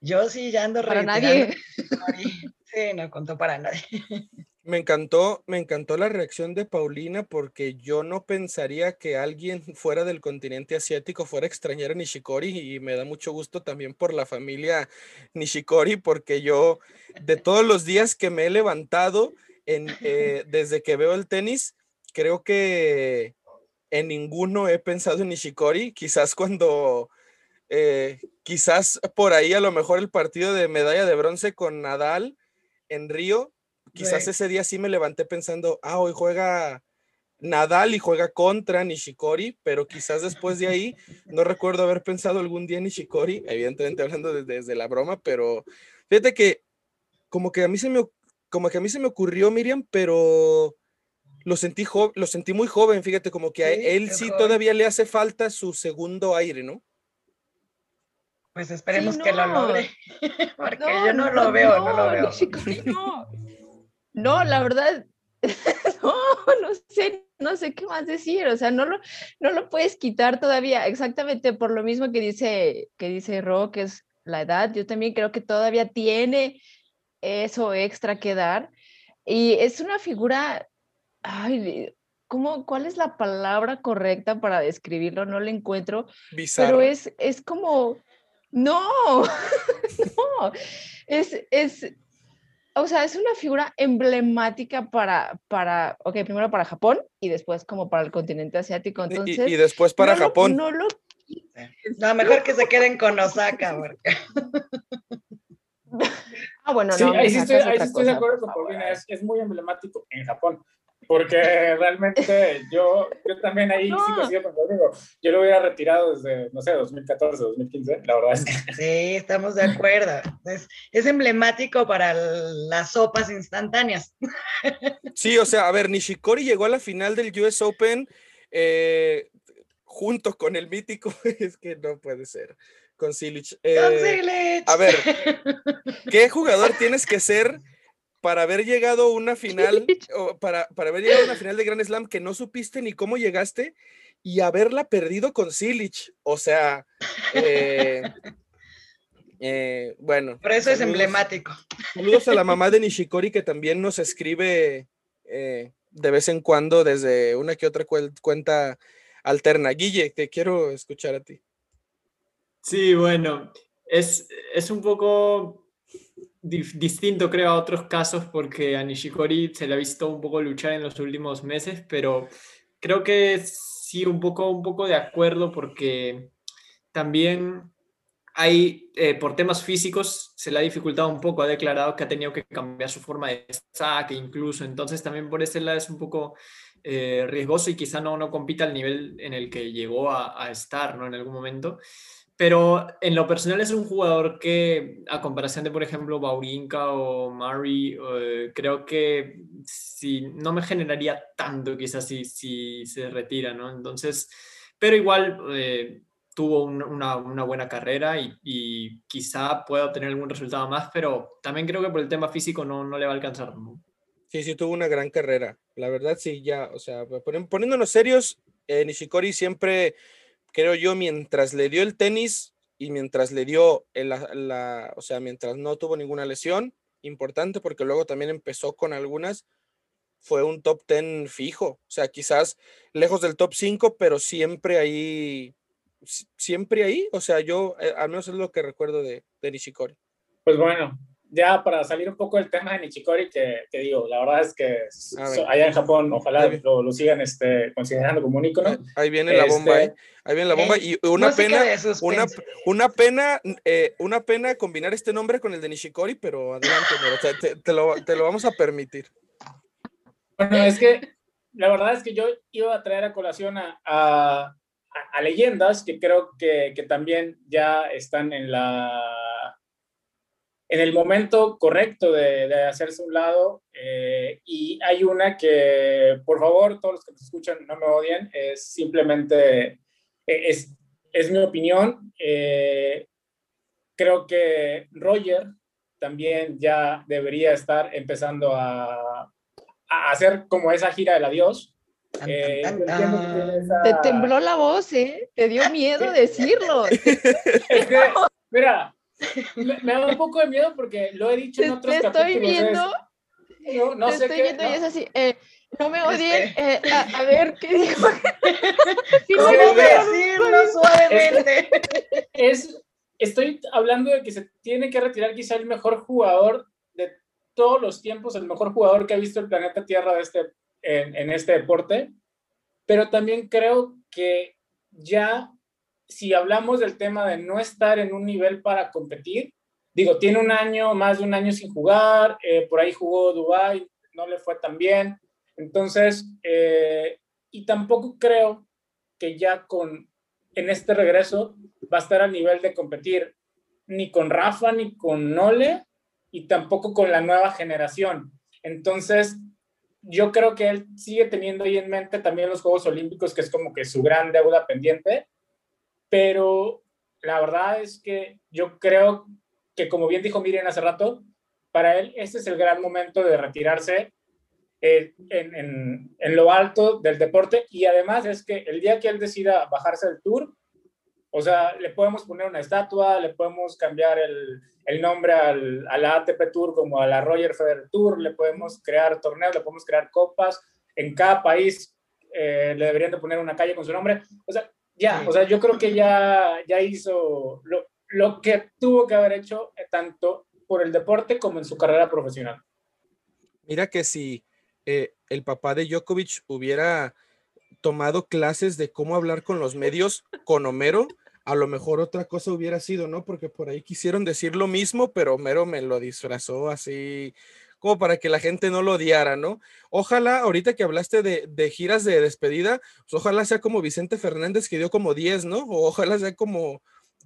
yo sí ya ando Para nadie. Sí, no contó para nadie. [LAUGHS] Me encantó, me encantó la reacción de Paulina porque yo no pensaría que alguien fuera del continente asiático fuera extrañar a Nishikori y me da mucho gusto también por la familia Nishikori porque yo de todos los días que me he levantado en, eh, desde que veo el tenis, creo que en ninguno he pensado en Nishikori, quizás cuando, eh, quizás por ahí a lo mejor el partido de medalla de bronce con Nadal en Río, quizás ese día sí me levanté pensando, ah, hoy juega Nadal y juega contra Nishikori, pero quizás después de ahí, no recuerdo haber pensado algún día en Nishikori, evidentemente hablando desde, desde la broma, pero fíjate que como que a mí se me, como que a mí se me ocurrió, Miriam, pero lo sentí, lo sentí muy joven, fíjate, como que a él sí todavía le hace falta su segundo aire, ¿no? Pues esperemos que lo logre, [LAUGHS] porque yo no, lo veo, no, lo veo. No, la verdad, [LAUGHS] no, no sé, no sé qué más decir, o sea, no lo, no lo puedes quitar todavía, exactamente por lo mismo que dice, que dice Ro, que es la edad, yo también creo que todavía tiene eso extra que dar, y es una figura ay, ¿cómo, ¿cuál es la palabra correcta para describirlo? No lo encuentro. Pero es, es como, no, [LAUGHS] no, es, es, o sea, es una figura emblemática para, para, ok, primero para Japón y después como para el continente asiático. Entonces, y, después para Japón. no lo no, mejor que se queden con Osaka. [LAUGHS] Porque... ah, bueno, sí, Ahí sí estoy, ahí estoy de acuerdo con Paulina, es, es, muy emblemático en Japón porque realmente yo, yo también ahí sí coincido con Rodrigo. Yo lo hubiera retirado desde, no sé, 2014, 2015, la verdad es que... [LAUGHS] Sí, estamos de acuerdo. Es, es emblemático para las sopas instantáneas. [LAUGHS] Sí, o sea, a ver, Nishikori llegó a la final del US Open eh, junto con el mítico, [LAUGHS] es que no puede ser, con Silich. Con Eh, Silich. a ver, ¿qué jugador tienes que ser para haber llegado a una [LAUGHS] final, o para, para haber llegado a una final de Grand Slam que no supiste ni cómo llegaste y haberla perdido con Silich? O sea, eh, [LAUGHS] eh, bueno. Por eso es emblemático. Saludos a la mamá de [LAUGHS] Nishikori que también nos escribe eh, de vez en cuando desde una que otra cuenta alterna. Guille, te quiero escuchar a ti. Sí, bueno, es, es un poco distinto, creo, a otros casos porque a Nishikori se le ha visto un poco luchar en los últimos meses, pero creo que sí, un poco, un poco de acuerdo porque también hay, eh, por temas físicos, se le ha dificultado un poco, ha declarado que ha tenido que cambiar su forma de saque incluso, entonces también por ese lado es un poco eh, riesgoso y quizá no, no compita al nivel en el que llegó a, a estar ¿no? en algún momento. Pero en lo personal es un jugador que, a comparación de, por ejemplo, Baurinka o Murray, eh, creo que si, no me generaría tanto quizás si, si se retira, ¿no? Entonces, pero igual eh, tuvo un- una, una buena carrera y, y quizá pueda obtener algún resultado más, pero también creo que por el tema físico no, no le va a alcanzar. ¿no? Sí, sí, tuvo una gran carrera. La verdad, sí, ya, o sea, poniéndonos serios, eh, Nishikori siempre, creo yo, mientras le dio el tenis y mientras le dio, el- la, o sea, mientras no tuvo ninguna lesión, importante porque luego también empezó con algunas, fue un top 10 fijo. O sea, quizás lejos del top 5, pero siempre ahí, si- siempre ahí. O sea, yo, eh, al menos es lo que recuerdo de, de Nishikori. Pues bueno, ya para salir un poco del tema de Nichikori, que, que digo, la verdad es que so- allá en Japón, ojalá lo, lo sigan este, considerando como un ícono. Ahí viene la bomba, Este, ¿eh? Ahí viene la bomba. Y una pena. Una, una pena, eh, una pena combinar este nombre con el de Nishikori, pero adelante, o sea, te, te lo, te lo vamos a permitir. Bueno, es que la verdad es que yo iba a traer a colación a, a- a- a leyendas que creo que, que también ya están en la en el momento correcto de, de hacerse un lado eh, y hay una que por favor todos los que nos escuchan no me odien es simplemente eh, es, es mi opinión eh, creo que Roger también ya debería estar empezando a, a hacer como esa gira del adiós. Eh, tan, tan, tan. esa- Te tembló la voz, ¿eh? Te dio miedo [LAUGHS] decirlo. Es que, mira, me, me da un poco de miedo porque lo he dicho Te, en otros te estoy capítulos. es- viendo, no, no te sé estoy qué. viendo no. y es así. eh, no me odien. Este. eh, a, a ver qué dijo. [LAUGHS] Sí, ¿Cómo no, decirlo suavemente. es, estoy hablando de que se tiene que retirar quizá el mejor jugador de todos los tiempos, el mejor jugador que ha visto el planeta Tierra de este, en, en este deporte, pero también creo que ya, si hablamos del tema de no estar en un nivel para competir, digo, tiene un año, más de un año sin jugar, eh, por ahí jugó Dubai, no le fue tan bien, entonces, eh, y tampoco creo que ya con, en este regreso va a estar al nivel de competir ni con Rafa ni con Nole y tampoco con la nueva generación. Entonces, yo creo que él sigue teniendo ahí en mente también los Juegos Olímpicos, que es como que su gran deuda pendiente, pero la verdad es que yo creo que, como bien dijo Miriam hace rato, para él este es el gran momento de retirarse eh, en, en, lo alto del deporte y además es que el día que él decida bajarse del tour, o sea, le podemos poner una estatua, le podemos cambiar el, el nombre al, a la ATP Tour como a la Roger Federer Tour, le podemos crear torneos, le podemos crear copas. En cada país eh, le deberían de poner una calle con su nombre. O sea, ya, o sea, yo creo que ya, ya hizo lo, lo que tuvo que haber hecho eh, tanto por el deporte como en su carrera profesional. Mira que si eh, el papá de Djokovic hubiera tomado clases de cómo hablar con los medios con Homero, a lo mejor otra cosa hubiera sido, ¿no? Porque por ahí quisieron decir lo mismo, pero Homero me lo disfrazó así como para que la gente no lo odiara, ¿no? Ojalá, ahorita que hablaste de, de giras de despedida, pues ojalá sea como Vicente Fernández que dio como 10, ¿no? O ojalá sea como,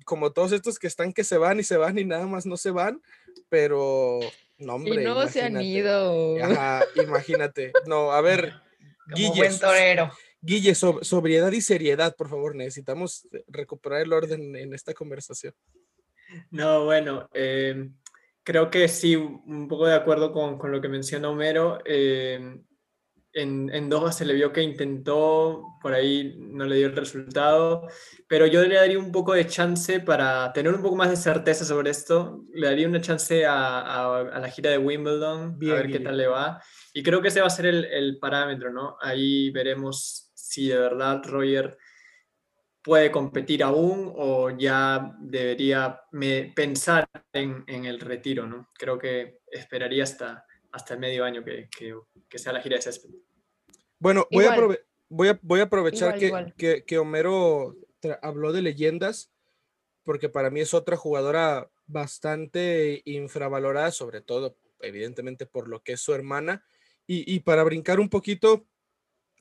como todos estos que están que se van y se van y nada más no se van, pero no, hombre. y no se han ido. Ajá, imagínate. No, a ver, [LAUGHS] Guille, buen torero. Guille, sobriedad y seriedad, por favor, necesitamos recuperar el orden en esta conversación. No, bueno, eh, creo que sí, un poco de acuerdo con, con lo que menciona Homero. Eh, en, en Doha se le vio que intentó, por ahí no le dio el resultado, pero yo le daría un poco de chance para tener un poco más de certeza sobre esto. Le daría una chance a, a, la gira de Wimbledon, a ver qué tal le va. Y creo que ese va a ser el, el parámetro, ¿no? Ahí veremos si de verdad Roger puede competir aún o ya debería pensar en, en, el retiro, ¿no? Creo que esperaría hasta, hasta el medio año que, que, que sea la gira de césped. Bueno, voy a, voy a, voy a, aprovechar que, que, que, Homero habló de leyendas, porque para mí es otra jugadora bastante infravalorada, sobre todo, evidentemente, por lo que es su hermana. Y, y para brincar un poquito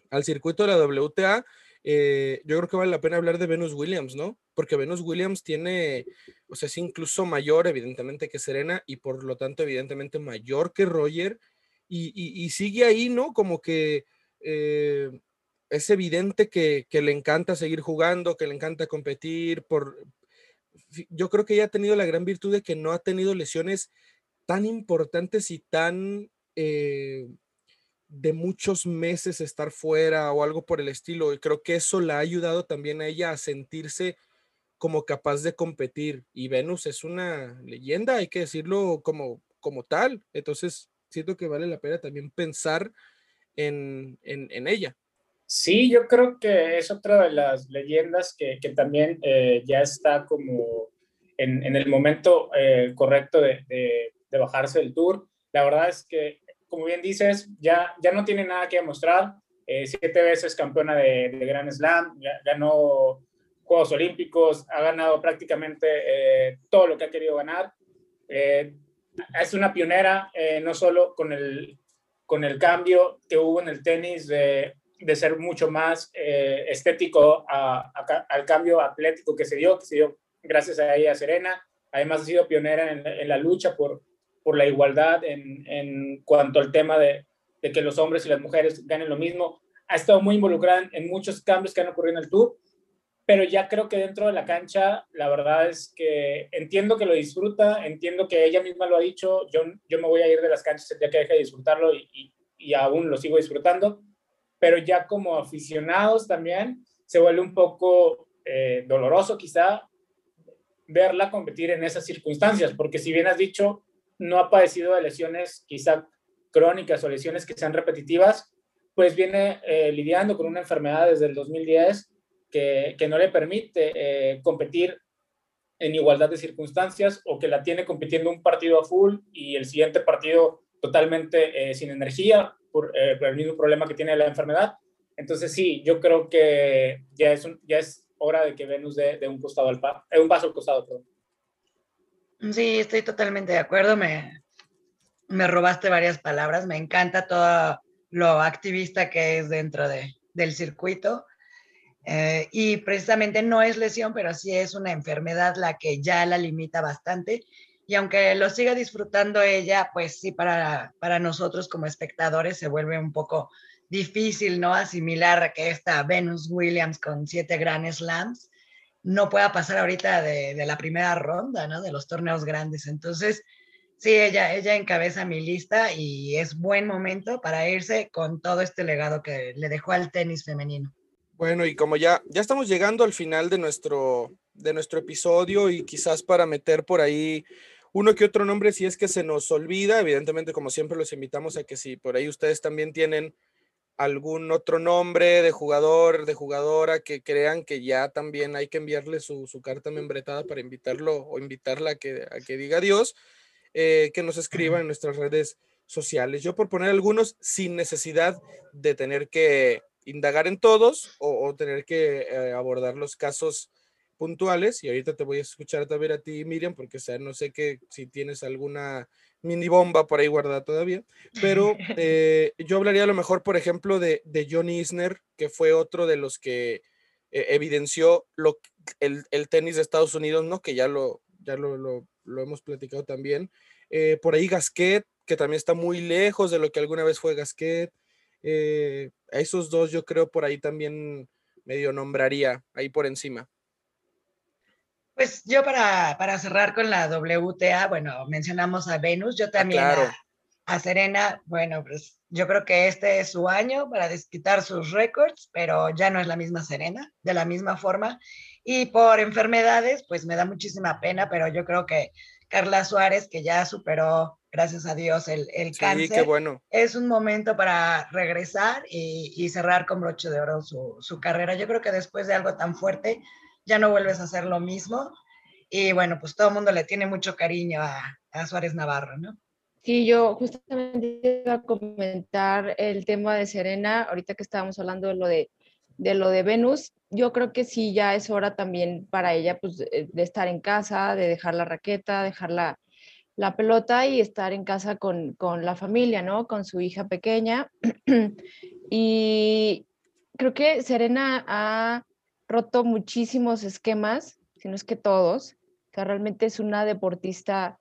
al circuito de la WTA, eh, yo creo que vale la pena hablar de Venus Williams, ¿no? Porque Venus Williams tiene, o sea, es incluso mayor, evidentemente, que Serena y por lo tanto, evidentemente, mayor que Roger. Y, sigue ahí, ¿no? Como que eh, es evidente que, le encanta seguir jugando, que le encanta competir. Por, yo creo que ella ha tenido la gran virtud de que no ha tenido lesiones tan importantes y tan eh, de muchos meses estar fuera o algo por el estilo. Y creo que eso la ha ayudado también a ella a sentirse como capaz de competir. Y Venus es una leyenda, hay que decirlo como, como tal. Entonces, siento que vale la pena también pensar en, en, ella. Sí, yo creo que es otra de las leyendas que, que también eh, ya está como en, en el momento eh, correcto de, de, de bajarse del tour. La verdad es que como bien dices, ya, ya no tiene nada que demostrar. Eh, siete veces campeona de, de Grand Slam, ganó Juegos Olímpicos, ha ganado prácticamente eh, todo lo que ha querido ganar. Eh, es una pionera, no solo con el, con el cambio que hubo en el tenis de, de ser mucho más estético al cambio atlético que se dio, que se dio gracias a ella Serena. Además ha sido pionera en, en la lucha por, por la igualdad en, en cuanto al tema de, de, que los hombres y las mujeres ganen lo mismo. Ha estado muy involucrada en, muchos cambios que han ocurrido en el tour, pero ya creo que dentro de la cancha, la verdad es que entiendo que lo disfruta, entiendo que ella misma lo ha dicho, yo, yo me voy a ir de las canchas el día que deje de disfrutarlo y, y, aún lo sigo disfrutando, pero ya como aficionados también se vuelve un poco eh, doloroso quizá verla competir en esas circunstancias, porque si bien has dicho, no ha padecido de lesiones quizá crónicas o lesiones que sean repetitivas, pues viene eh, lidiando con una enfermedad desde el 2010 que, que no le permite eh, competir en igualdad de circunstancias o que la tiene compitiendo un partido a full y el siguiente partido totalmente eh, sin energía por, por, el mismo problema que tiene la enfermedad. Entonces sí, yo creo que ya es, ya es hora de que Venus dé un, paso al costado. Sí, estoy totalmente de acuerdo. Me, me robaste varias palabras. Me encanta todo lo activista que es dentro de, del circuito. Eh, y precisamente no es lesión, pero sí es una enfermedad la que ya la limita bastante. Y aunque lo siga disfrutando ella, pues sí, para, para nosotros como espectadores se vuelve un poco difícil, ¿no? Asimilar que esta Venus Williams con siete Grand Slams no pueda pasar ahorita de, de, la primera ronda, ¿no? De los torneos grandes. Entonces, sí, ella, ella encabeza mi lista y es buen momento para irse con todo este legado que le dejó al tenis femenino. Bueno, y como ya, ya estamos llegando al final de nuestro, de nuestro episodio y quizás para meter por ahí uno que otro nombre, si es que se nos olvida, evidentemente como siempre los invitamos a que si por ahí ustedes también tienen algún otro nombre de jugador, de jugadora que crean que ya también hay que enviarle su, su carta membretada para invitarlo o invitarla a que, a que diga adiós, eh, que nos escriban en nuestras redes sociales. Yo por poner algunos sin necesidad de tener que indagar en todos o, o tener que eh, abordar los casos puntuales y ahorita te voy a escuchar también a ti Miriam porque o sea, no sé que si tienes alguna mini bomba por ahí guardada todavía, pero [LAUGHS] eh, yo hablaría a lo mejor, por ejemplo, de, de John Isner, que fue otro de los que eh, evidenció lo, el, el, tenis de Estados Unidos, ¿no? Que ya lo, ya lo, lo, lo hemos platicado también. Eh, por ahí Gasquet, que también está muy lejos de lo que alguna vez fue Gasquet. A esos dos yo creo por ahí también medio nombraría, ahí por encima. Pues yo para, para cerrar con la WTA, bueno, mencionamos a Venus, yo ah, también a, Serena, bueno, pues yo creo que este es su año para desquitar sus récords, pero ya no es la misma Serena, de la misma forma. Y por enfermedades, pues me da muchísima pena, pero yo creo que Carla Suárez, que ya superó, gracias a Dios, el, el sí, cáncer, qué bueno. es un momento para regresar y, y cerrar con broche de oro su, su carrera. Yo creo que después de algo tan fuerte, ya no vuelves a hacer lo mismo. Y bueno, pues todo el mundo le tiene mucho cariño a, a Suárez Navarro, ¿no? Sí, yo justamente iba a comentar el tema de Serena, ahorita que estábamos hablando de lo de, de lo de Venus, yo creo que sí, ya es hora también para ella pues, de, estar en casa, de dejar la raqueta, dejar la, la pelota y estar en casa con, con, la familia, ¿no? Con su hija pequeña. [CLEARS THROAT] y creo que Serena ha roto muchísimos esquemas, si no es que todos. O sea, realmente es una deportista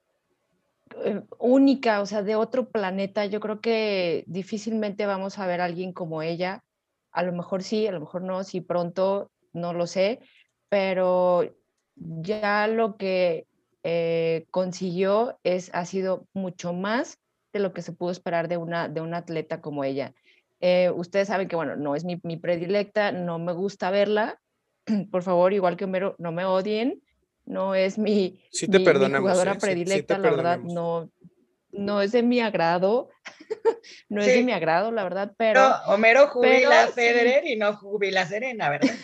eh, única, o sea, de otro planeta. Yo creo que difícilmente vamos a ver a alguien como ella. A lo mejor sí, a lo mejor no, si pronto, no lo sé, pero ya lo que eh, consiguió es, ha sido mucho más de lo que se pudo esperar de una, de una atleta como ella. Eh, ustedes saben que, bueno, no es mi, mi, predilecta, no me gusta verla, [CLEARS THROAT] por favor, igual que Homero, no me odien, no es mi, te mi, jugadora ¿eh? predilecta, la verdad, no, no es de mi agrado, [LAUGHS] no es de mi agrado, la verdad, pero... Homero jubila a Federer y no jubila Serena, ¿verdad?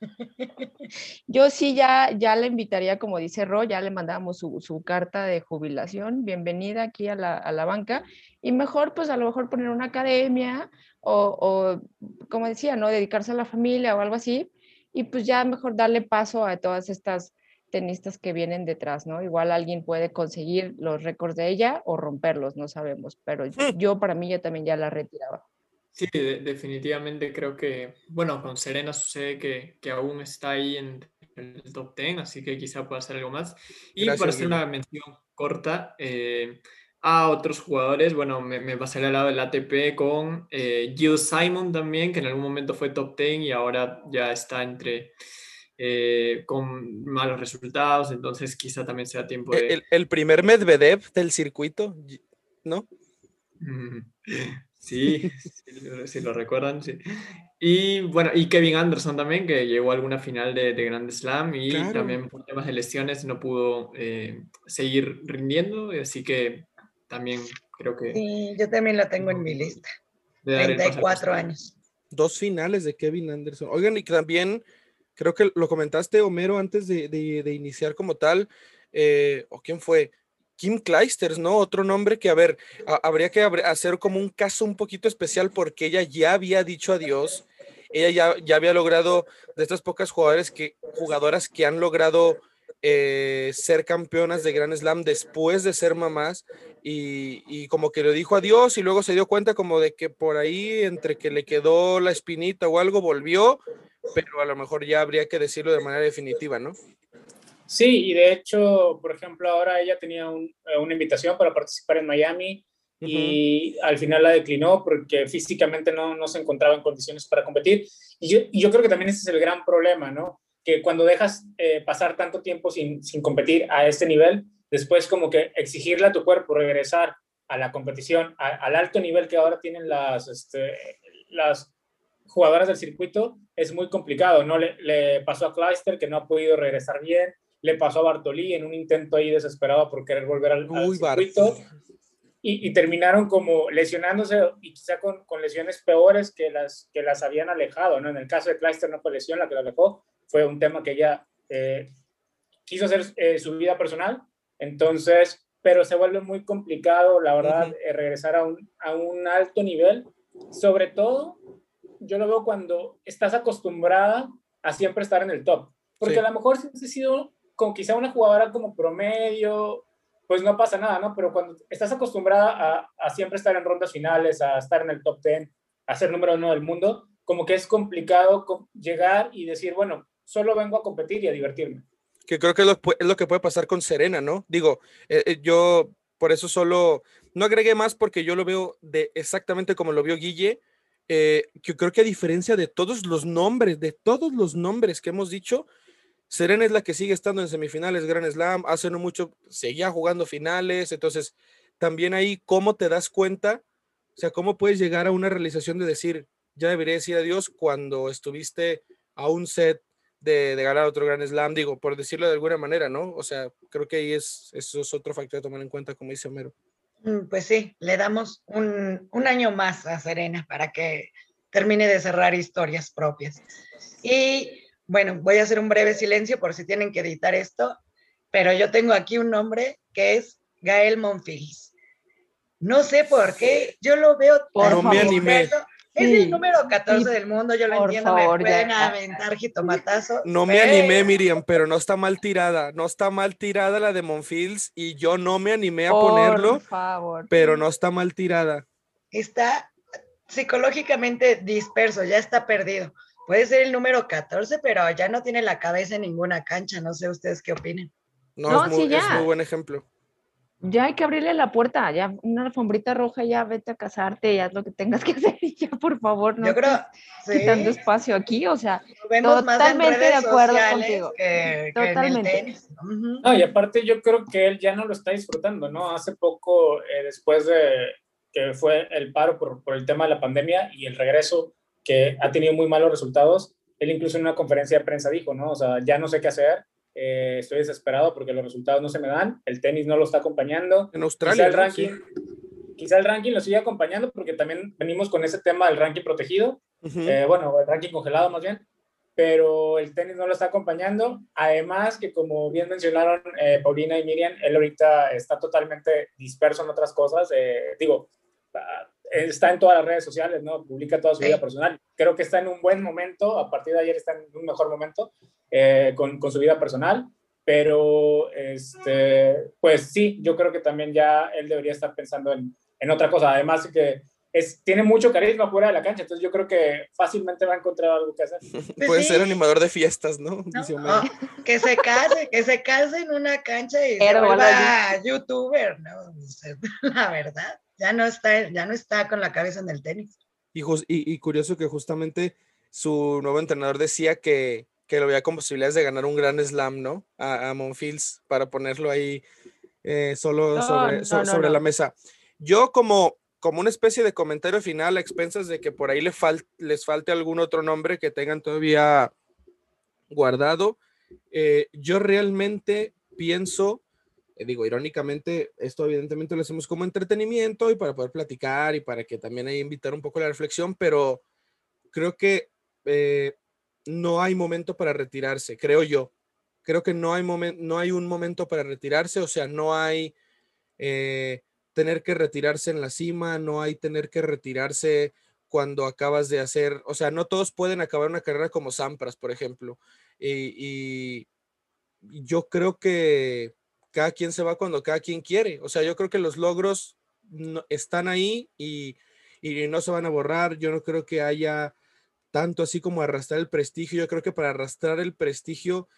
[LAUGHS] Yo sí ya, ya le invitaría, como dice Ro, ya le mandamos su, su carta de jubilación, bienvenida aquí a la, a la, banca, y mejor, pues a lo mejor poner una academia o, o, como decía, ¿no? Dedicarse a la familia o algo así, y pues ya mejor darle paso a todas estas tenistas que vienen detrás, ¿no? Igual alguien puede conseguir los récords de ella o romperlos, no sabemos, pero yo para mí yo también ya la retiraba. Sí, de, definitivamente creo que, bueno, con Serena sucede que, que, aún está ahí en el top 10, así que quizá pueda hacer algo más. Y Gracias, para hacer una mención corta, eh, a otros jugadores. Bueno, me, me pasé al lado del ATP con eh, Gil Simon también, que en algún momento fue top 10 y ahora ya está entre eh, con malos resultados, entonces quizá también sea tiempo de... El, el primer Medvedev del circuito, ¿no? Sí, si, lo recuerdan, sí. Y bueno, y Kevin Anderson también, que llegó a alguna final de, de Grand Slam y claro. también por temas de lesiones no pudo eh, seguir rindiendo, así que también creo que... Sí, yo también la tengo en mi lista. 34 años. Dos finales de Kevin Anderson. Oigan, y también creo que lo comentaste, Homero, antes de, de, de iniciar como tal, eh, o quién fue, Kim Kleisters, ¿no? Otro nombre que, a ver, a, habría que hacer como un caso un poquito especial porque ella ya había dicho adiós, ella ya, ya había logrado, de estas pocas jugadoras que, jugadoras que han logrado eh, ser campeonas de Grand Slam después de ser mamás y, y, como que le dijo adiós y luego se dio cuenta como de que por ahí entre que le quedó la espinita o algo volvió, pero a lo mejor ya habría que decirlo de manera definitiva, ¿no? Sí, y de hecho, por ejemplo, ahora ella tenía un, eh, una invitación para participar en Miami y uh -huh. al final la declinó porque físicamente no, no, se encontraba en condiciones para competir. Y yo, y yo creo que también ese es el gran problema, ¿no? Que cuando dejas eh, pasar tanto tiempo sin, sin competir a este nivel, después como que exigirle a tu cuerpo regresar a la competición, a, al alto nivel que ahora tienen las, este, las jugadoras del circuito, es muy complicado, ¿no? Le, le pasó a Clijster que no ha podido regresar bien, le pasó a Bartolí en un intento ahí desesperado por querer volver al, al circuito y, y, terminaron como lesionándose y quizá con, con, lesiones peores que las, que las habían alejado, ¿no? En el caso de Clijster no fue lesión la que la alejó, fue un tema que ella eh, quiso hacer eh, su vida personal, entonces, pero se vuelve muy complicado, la verdad, uh -huh. eh, regresar a un, a un alto nivel, sobre todo, yo lo veo cuando estás acostumbrada a siempre estar en el top, porque sí. a lo mejor si hubiese sido con quizá una jugadora como promedio, pues no pasa nada, ¿no? Pero cuando estás acostumbrada a, a, siempre estar en rondas finales, a estar en el top 10, a ser número uno del mundo, como que es complicado llegar y decir, bueno, solo vengo a competir y a divertirme. Que creo que es lo, que puede pasar con Serena, ¿no? Digo, eh, eh, yo por eso solo no agregué más porque yo lo veo de exactamente como lo vio Guille. Eh, que creo que a diferencia de todos los nombres, de todos los nombres que hemos dicho, Serena es la que sigue estando en semifinales Grand Slam, hace no mucho seguía jugando finales, entonces también ahí cómo te das cuenta, o sea, cómo puedes llegar a una realización de decir, ya debería decir adiós cuando estuviste a un set de, ganar otro Grand Slam, digo, por decirlo de alguna manera, ¿no? O sea, creo que ahí es, eso es otro factor a tomar en cuenta, como dice Homero. Mm, pues sí, le damos un, un año más a Serena para que termine de cerrar historias propias. Y bueno, voy a hacer un breve silencio por si tienen que editar esto, pero yo tengo aquí un nombre que es Gael Monfils. No sé por qué, yo lo veo por no me animé. Es el número 14 del mundo, yo lo entiendo, me pueden aventar jitomatazo. No me animé, Miriam, pero no está mal tirada, no está mal tirada la de Monfils y yo no me animé a ponerlo, favor. pero no está mal tirada. Está psicológicamente disperso, ya está perdido. Puede ser el número 14, pero ya no tiene la cabeza en ninguna cancha, no sé ustedes qué opinen. No, es, muy, es muy buen ejemplo ya hay que abrirle la puerta, ya una alfombrita roja, ya vete a casarte, ya haz lo que tengas que [LAUGHS] hacer y ya por favor no Yo creo, quitando espacio aquí, o sea, totalmente de acuerdo contigo. totalmente. No, y aparte yo creo que él ya no lo está disfrutando, ¿no? Hace poco, eh, después de que fue el paro por, por el tema de la pandemia y el regreso que ha tenido muy malos resultados, él incluso en una conferencia de prensa dijo, ¿no? O sea, ya no sé qué hacer, eh, estoy desesperado porque los resultados no se me dan, el tenis no lo está acompañando. En Australia. Quizá el ranking, quizá el ranking lo sigue acompañando porque también venimos con ese tema del ranking protegido, eh, bueno, el ranking congelado más bien, pero el tenis no lo está acompañando. Además que como bien mencionaron eh, Paulina y Miriam, él ahorita está totalmente disperso en otras cosas. digo, está en todas las redes sociales, ¿no? Publica toda su vida personal. Creo que está en un buen momento, a partir de ayer está en un mejor momento eh, con, con, su vida personal, pero este, pues sí, yo creo que también ya él debería estar pensando en, en otra cosa. Además que es, tiene mucho carisma fuera de la cancha, entonces yo creo que fácilmente va a encontrar algo que hacer. [LAUGHS] Pues Puede ser animador de fiestas, ¿no? que se case, que se case en una cancha y se vuelva youtuber, ¿no? [LAUGHS] La verdad ya no está, ya no está con la cabeza en el tenis. Y, y, curioso que justamente su nuevo entrenador decía que, que, lo veía con posibilidades de ganar un gran slam, ¿no? A, a Monfils para ponerlo ahí eh, solo sobre, sobre la mesa. Yo como, como una especie de comentario final a expensas de que por ahí le les falte algún otro nombre que tengan todavía guardado, eh, yo realmente pienso eh, digo, irónicamente, esto evidentemente lo hacemos como entretenimiento y para poder platicar y para que también hay invitar un poco la reflexión, pero creo que eh, no hay momento para retirarse, creo yo. Creo que no hay, no hay un momento para retirarse, o sea, no hay eh, tener que retirarse en la cima, no hay tener que retirarse cuando acabas de hacer, o sea, no todos pueden acabar una carrera como Sampras, por ejemplo. y yo creo que cada quien se va cuando cada quien quiere. O sea, yo creo que los logros están ahí y, no se van a borrar. Yo no creo que haya tanto así como arrastrar el prestigio. Yo creo que para arrastrar el prestigio,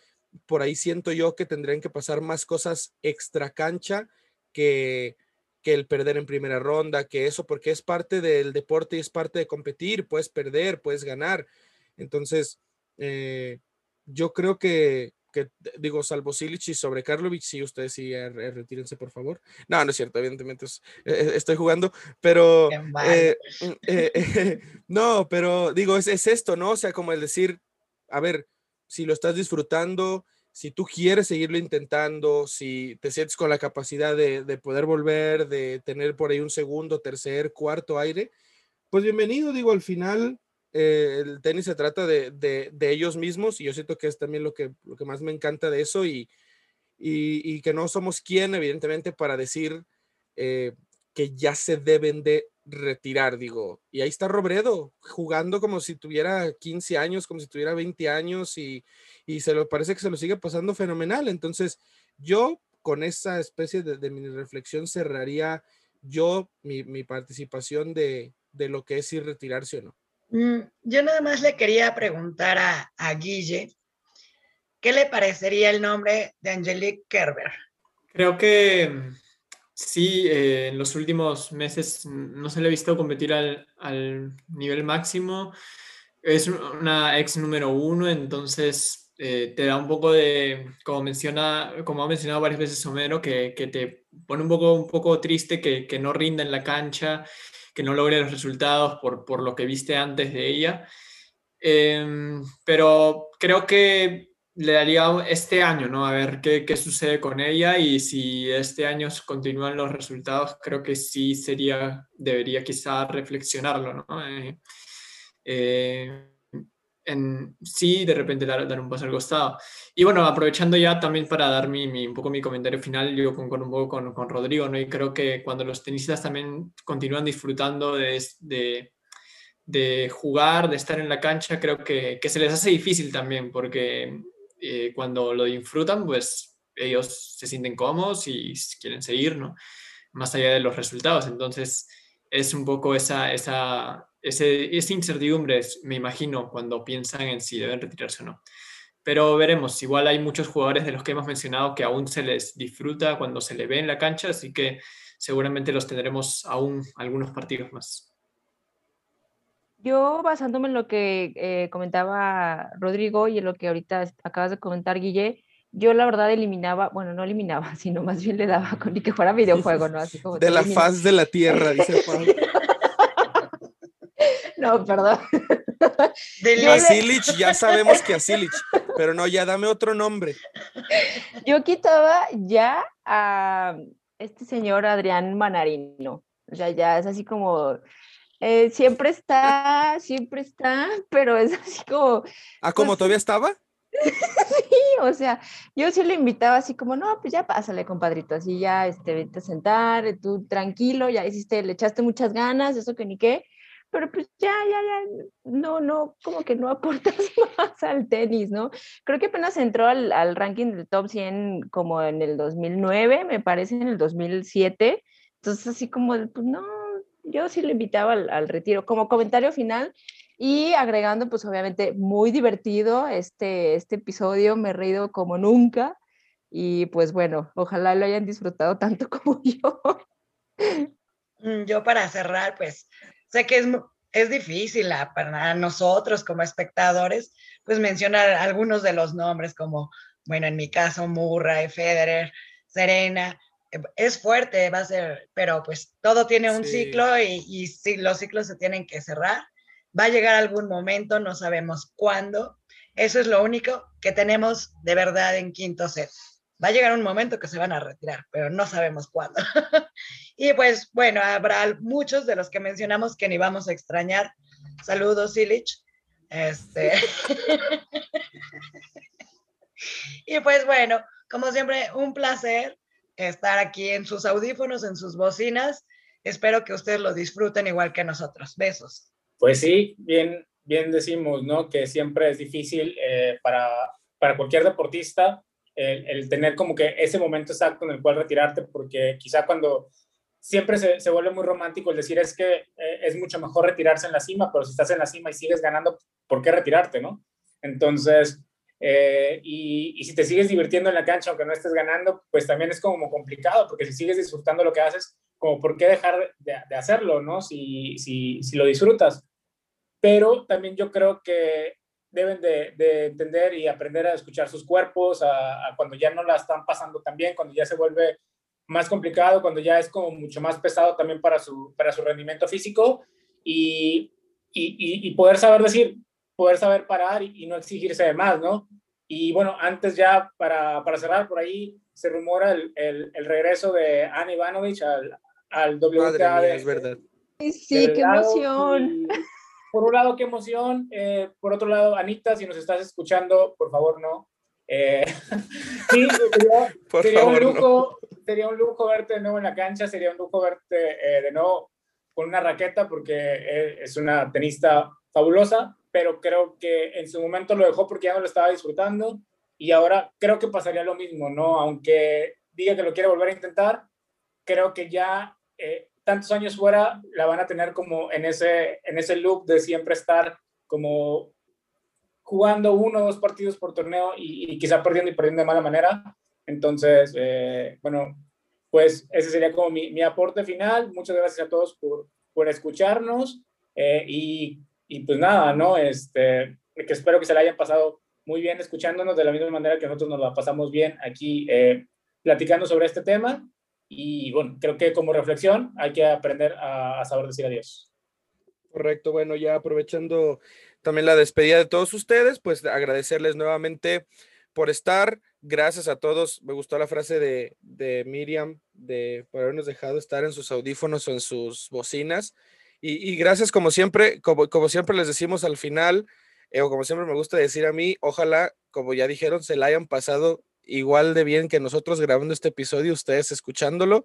por ahí siento yo que tendrían que pasar más cosas extra cancha que, que el perder en primera ronda, que eso, porque es parte del deporte y es parte de competir. Puedes perder, puedes ganar. Entonces, eh, yo creo que, que digo, salvo Silic y sobre Karlovic, sí, ustedes sí, eh, retírense, por favor. No, no es cierto, evidentemente eh, eh, estoy jugando, pero mm, [LAUGHS] no, pero digo, es, es, esto, ¿no? O sea, como el decir, a ver, si lo estás disfrutando, si tú quieres seguirlo intentando, si te sientes con la capacidad de, de poder volver, de tener por ahí un segundo, tercer, cuarto aire, pues bienvenido, digo, al final eh, el tenis se trata de, de, ellos mismos y yo siento que es también lo que, lo que más me encanta de eso y, y, que no somos quien, evidentemente, para decir eh, que ya se deben de retirar, digo. Y ahí está Robredo jugando como si tuviera 15 años, como si tuviera 20 años y, y se lo parece que se lo sigue pasando fenomenal. Entonces, yo con esa especie de, de mini reflexión cerraría yo mi, mi participación de, de lo que es ir retirarse o no. Mm, yo nada más le quería preguntar a, Guille, ¿qué le parecería el nombre de Angelique Kerber? Creo que sí, eh, en los últimos meses no se le ha visto competir al, al nivel máximo. Es una ex número uno, entonces eh, te da un poco de, como, menciona, como ha mencionado varias veces Homero, que, que te pone un poco, un poco triste que, que, no rinda en la cancha, que no logre los resultados por, por lo que viste antes de ella. Eh, pero creo que le daría este año, ¿no? A ver qué, qué, sucede con ella y si este año continúan los resultados, creo que sí sería, debería quizá reflexionarlo, ¿no? Eh, eh, en, sí, de repente dar, dar, un paso al costado. Y bueno, aprovechando ya también para dar mi, mi un poco mi comentario final, yo con, con un poco con, con, Rodrigo, ¿no? Y creo que cuando los tenistas también continúan disfrutando de, de, de jugar, de estar en la cancha, creo que, que se les hace difícil también, porque eh, cuando lo disfrutan, pues ellos se sienten cómodos y quieren seguir, ¿no? Más allá de los resultados. Entonces, es un poco esa, esa, ese, esa incertidumbre, me imagino, cuando piensan en si deben retirarse o no. Pero veremos, igual hay muchos jugadores de los que hemos mencionado que aún se les disfruta cuando se le ve en la cancha, así que seguramente los tendremos aún algunos partidos más. Yo basándome en lo que eh, comentaba Rodrigo y en lo que ahorita acabas de comentar, Guille, yo la verdad eliminaba, bueno, no eliminaba, [LAUGHS] sino más bien le daba con ni que fuera videojuego, ¿no? Así como de la faz de la tierra, dice [LAUGHS] Pablo. No, perdón. A Silich, ya sabemos que a Silich, pero no, ya dame otro nombre. Yo quitaba ya a este señor Adrián Manarino. O sea, ya es así como, eh, siempre está, siempre está, pero es así como... ¿Ah, como pues, todavía estaba? [LAUGHS] sí, o sea, yo sí le invitaba así como, no, pues ya pásale, compadrito, así ya, este, vete a sentar, tú tranquilo, ya hiciste, le echaste muchas ganas, eso que ni qué, pero pues ya, ya, ya, no, no, como que no aportas [LAUGHS] más al tenis, ¿no? Creo que apenas entró al, al ranking del top 100 como en el 2009, me parece, en el 2007, entonces así como, pues no, yo sí le invitaba al, al, retiro. Como comentario final y agregando, pues obviamente muy divertido este, este episodio, me he reído como nunca y pues bueno, ojalá lo hayan disfrutado tanto [LAUGHS] como yo. Mm, yo para cerrar, pues sé que es, es difícil para nosotros como espectadores, pues mencionar algunos de los nombres como, bueno, en mi caso, Murray, Federer, Serena, es fuerte, va a ser, pero pues todo tiene un sí. ciclo y, y sí, los ciclos se tienen que cerrar. Va a llegar algún momento, no sabemos cuándo. Eso es lo único que tenemos de verdad en quinto set. Va a llegar un momento que se van a retirar, pero no sabemos cuándo. [LAUGHS] y pues bueno, habrá muchos de los que mencionamos que ni vamos a extrañar. Saludos, Silich. Este. [LAUGHS] y pues bueno, como siempre, un placer estar aquí en sus audífonos, en sus bocinas. Espero que ustedes lo disfruten igual que nosotros. Besos. Pues sí, bien, bien decimos, ¿no? Que siempre es difícil eh, para, para cualquier deportista el, tener como que ese momento exacto en el cual retirarte, porque quizá cuando siempre se, se vuelve muy romántico el decir es que eh, es mucho mejor retirarse en la cima, pero si estás en la cima y sigues ganando, ¿por qué retirarte, no? Entonces, eh, y, y, si te sigues divirtiendo en la cancha aunque no estés ganando, pues también es como complicado, porque si sigues disfrutando lo que haces, como por qué dejar de, de hacerlo, ¿no? Si, si, si, lo disfrutas. Pero también yo creo que deben de, de entender y aprender a escuchar sus cuerpos, a, cuando ya no la están pasando tan bien, cuando ya se vuelve más complicado, cuando ya es como mucho más pesado también para su, para su rendimiento físico y, y, y poder saber decir, poder saber parar y, y, no exigirse de más, ¿no? Y bueno, antes ya para, para cerrar, por ahí se rumora el, el, el regreso de Ana Ivanovic al, al WTA. Mía, es verdad. Sí, qué lado. emoción. Y, por un lado, qué emoción. Eh, por otro lado, Anita, si nos estás escuchando, por favor, no. Eh, [LAUGHS] sí, [LAUGHS] sería, sería favor, un lujo, no. sería un lujo verte de nuevo en la cancha, sería un lujo verte eh, de nuevo con una raqueta porque es una tenista fabulosa pero creo que en su momento lo dejó porque ya no lo estaba disfrutando y ahora creo que pasaría lo mismo, ¿no? Aunque diga que lo quiere volver a intentar, creo que ya eh, tantos años fuera la van a tener como en ese, en ese loop de siempre estar como jugando uno o dos partidos por torneo y, y quizá perdiendo y perdiendo de mala manera. Entonces, eh, bueno, pues ese sería como mi, mi aporte final. Muchas gracias a todos por, por escucharnos eh, y, y, pues nada, ¿no? Este, que espero que se la hayan pasado muy bien escuchándonos de la misma manera que nosotros nos la pasamos bien aquí eh, platicando sobre este tema. Y bueno, creo que como reflexión hay que aprender a, a saber decir adiós. Correcto, bueno, ya aprovechando también la despedida de todos ustedes, pues agradecerles nuevamente por estar. Gracias a todos. Me gustó la frase de, de Miriam de por habernos dejado estar en sus audífonos o en sus bocinas. Y, y gracias como siempre, como, como siempre les decimos al final, eh, o como siempre me gusta decir a mí, ojalá, como ya dijeron, se la hayan pasado igual de bien que nosotros grabando este episodio, ustedes escuchándolo.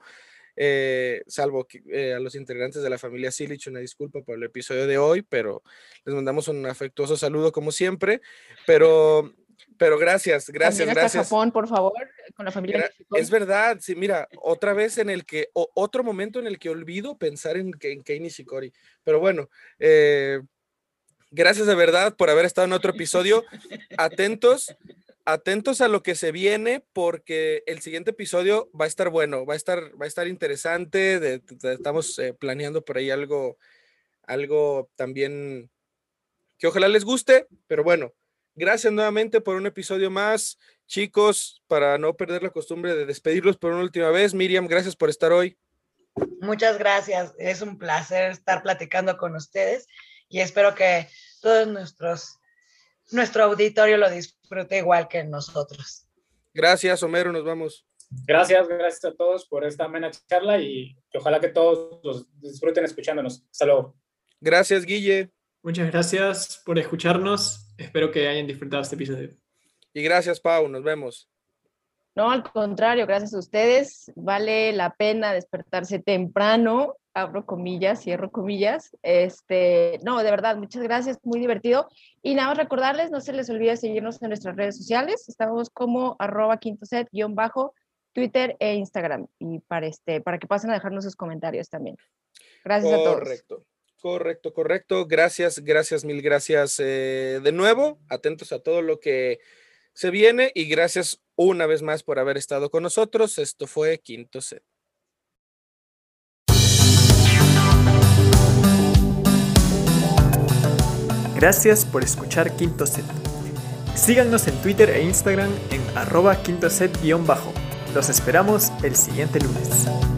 Eh, salvo eh, a los integrantes de la familia Silich, una disculpa por el episodio de hoy, pero les mandamos un afectuoso saludo como siempre. Pero, pero gracias, gracias, hasta gracias. Japón, por favor, con la familia. Era- es verdad, sí, mira, otra vez en el que, o- otro momento en el que olvido pensar en, en Kei Nishikori. Pero bueno, eh, gracias de verdad por haber estado en otro episodio. Atentos, atentos a lo que se viene, porque el siguiente episodio va a estar bueno, va a estar, va a estar interesante. estamos eh, planeando por ahí algo, algo también que ojalá les guste, pero bueno, gracias nuevamente por un episodio más. Chicos, para no perder la costumbre de despedirlos por una última vez, Miriam, gracias por estar hoy. Muchas gracias. Es un placer estar platicando con ustedes y espero que todos nuestros nuestro auditorio lo disfrute igual que nosotros. Gracias, Homero, nos vamos. Gracias, gracias a todos por esta amena charla y ojalá que todos los disfruten escuchándonos. Hasta luego. Gracias, Guille. Muchas gracias por escucharnos. Espero que hayan disfrutado este episodio. Y gracias, Pau. Nos vemos. No, al contrario, gracias a ustedes. Vale la pena despertarse temprano, abro comillas, cierro comillas. Este, no, de verdad, muchas gracias, muy divertido. Y nada más recordarles, no se les olvide seguirnos en nuestras redes sociales. Estamos como arroba quinto set guion bajo Twitter e Instagram. Y para, este, para que pasen a dejarnos sus comentarios también. Gracias a todos. Correcto. Correcto, correcto. Gracias, gracias, mil gracias eh, de nuevo. Atentos a todo lo que se viene y gracias una vez más por haber estado con nosotros. Esto fue Quinto Set. Gracias por escuchar Quinto Set. Síganos en Twitter e Instagram en arroba quinto set-bajo. Los esperamos el siguiente lunes.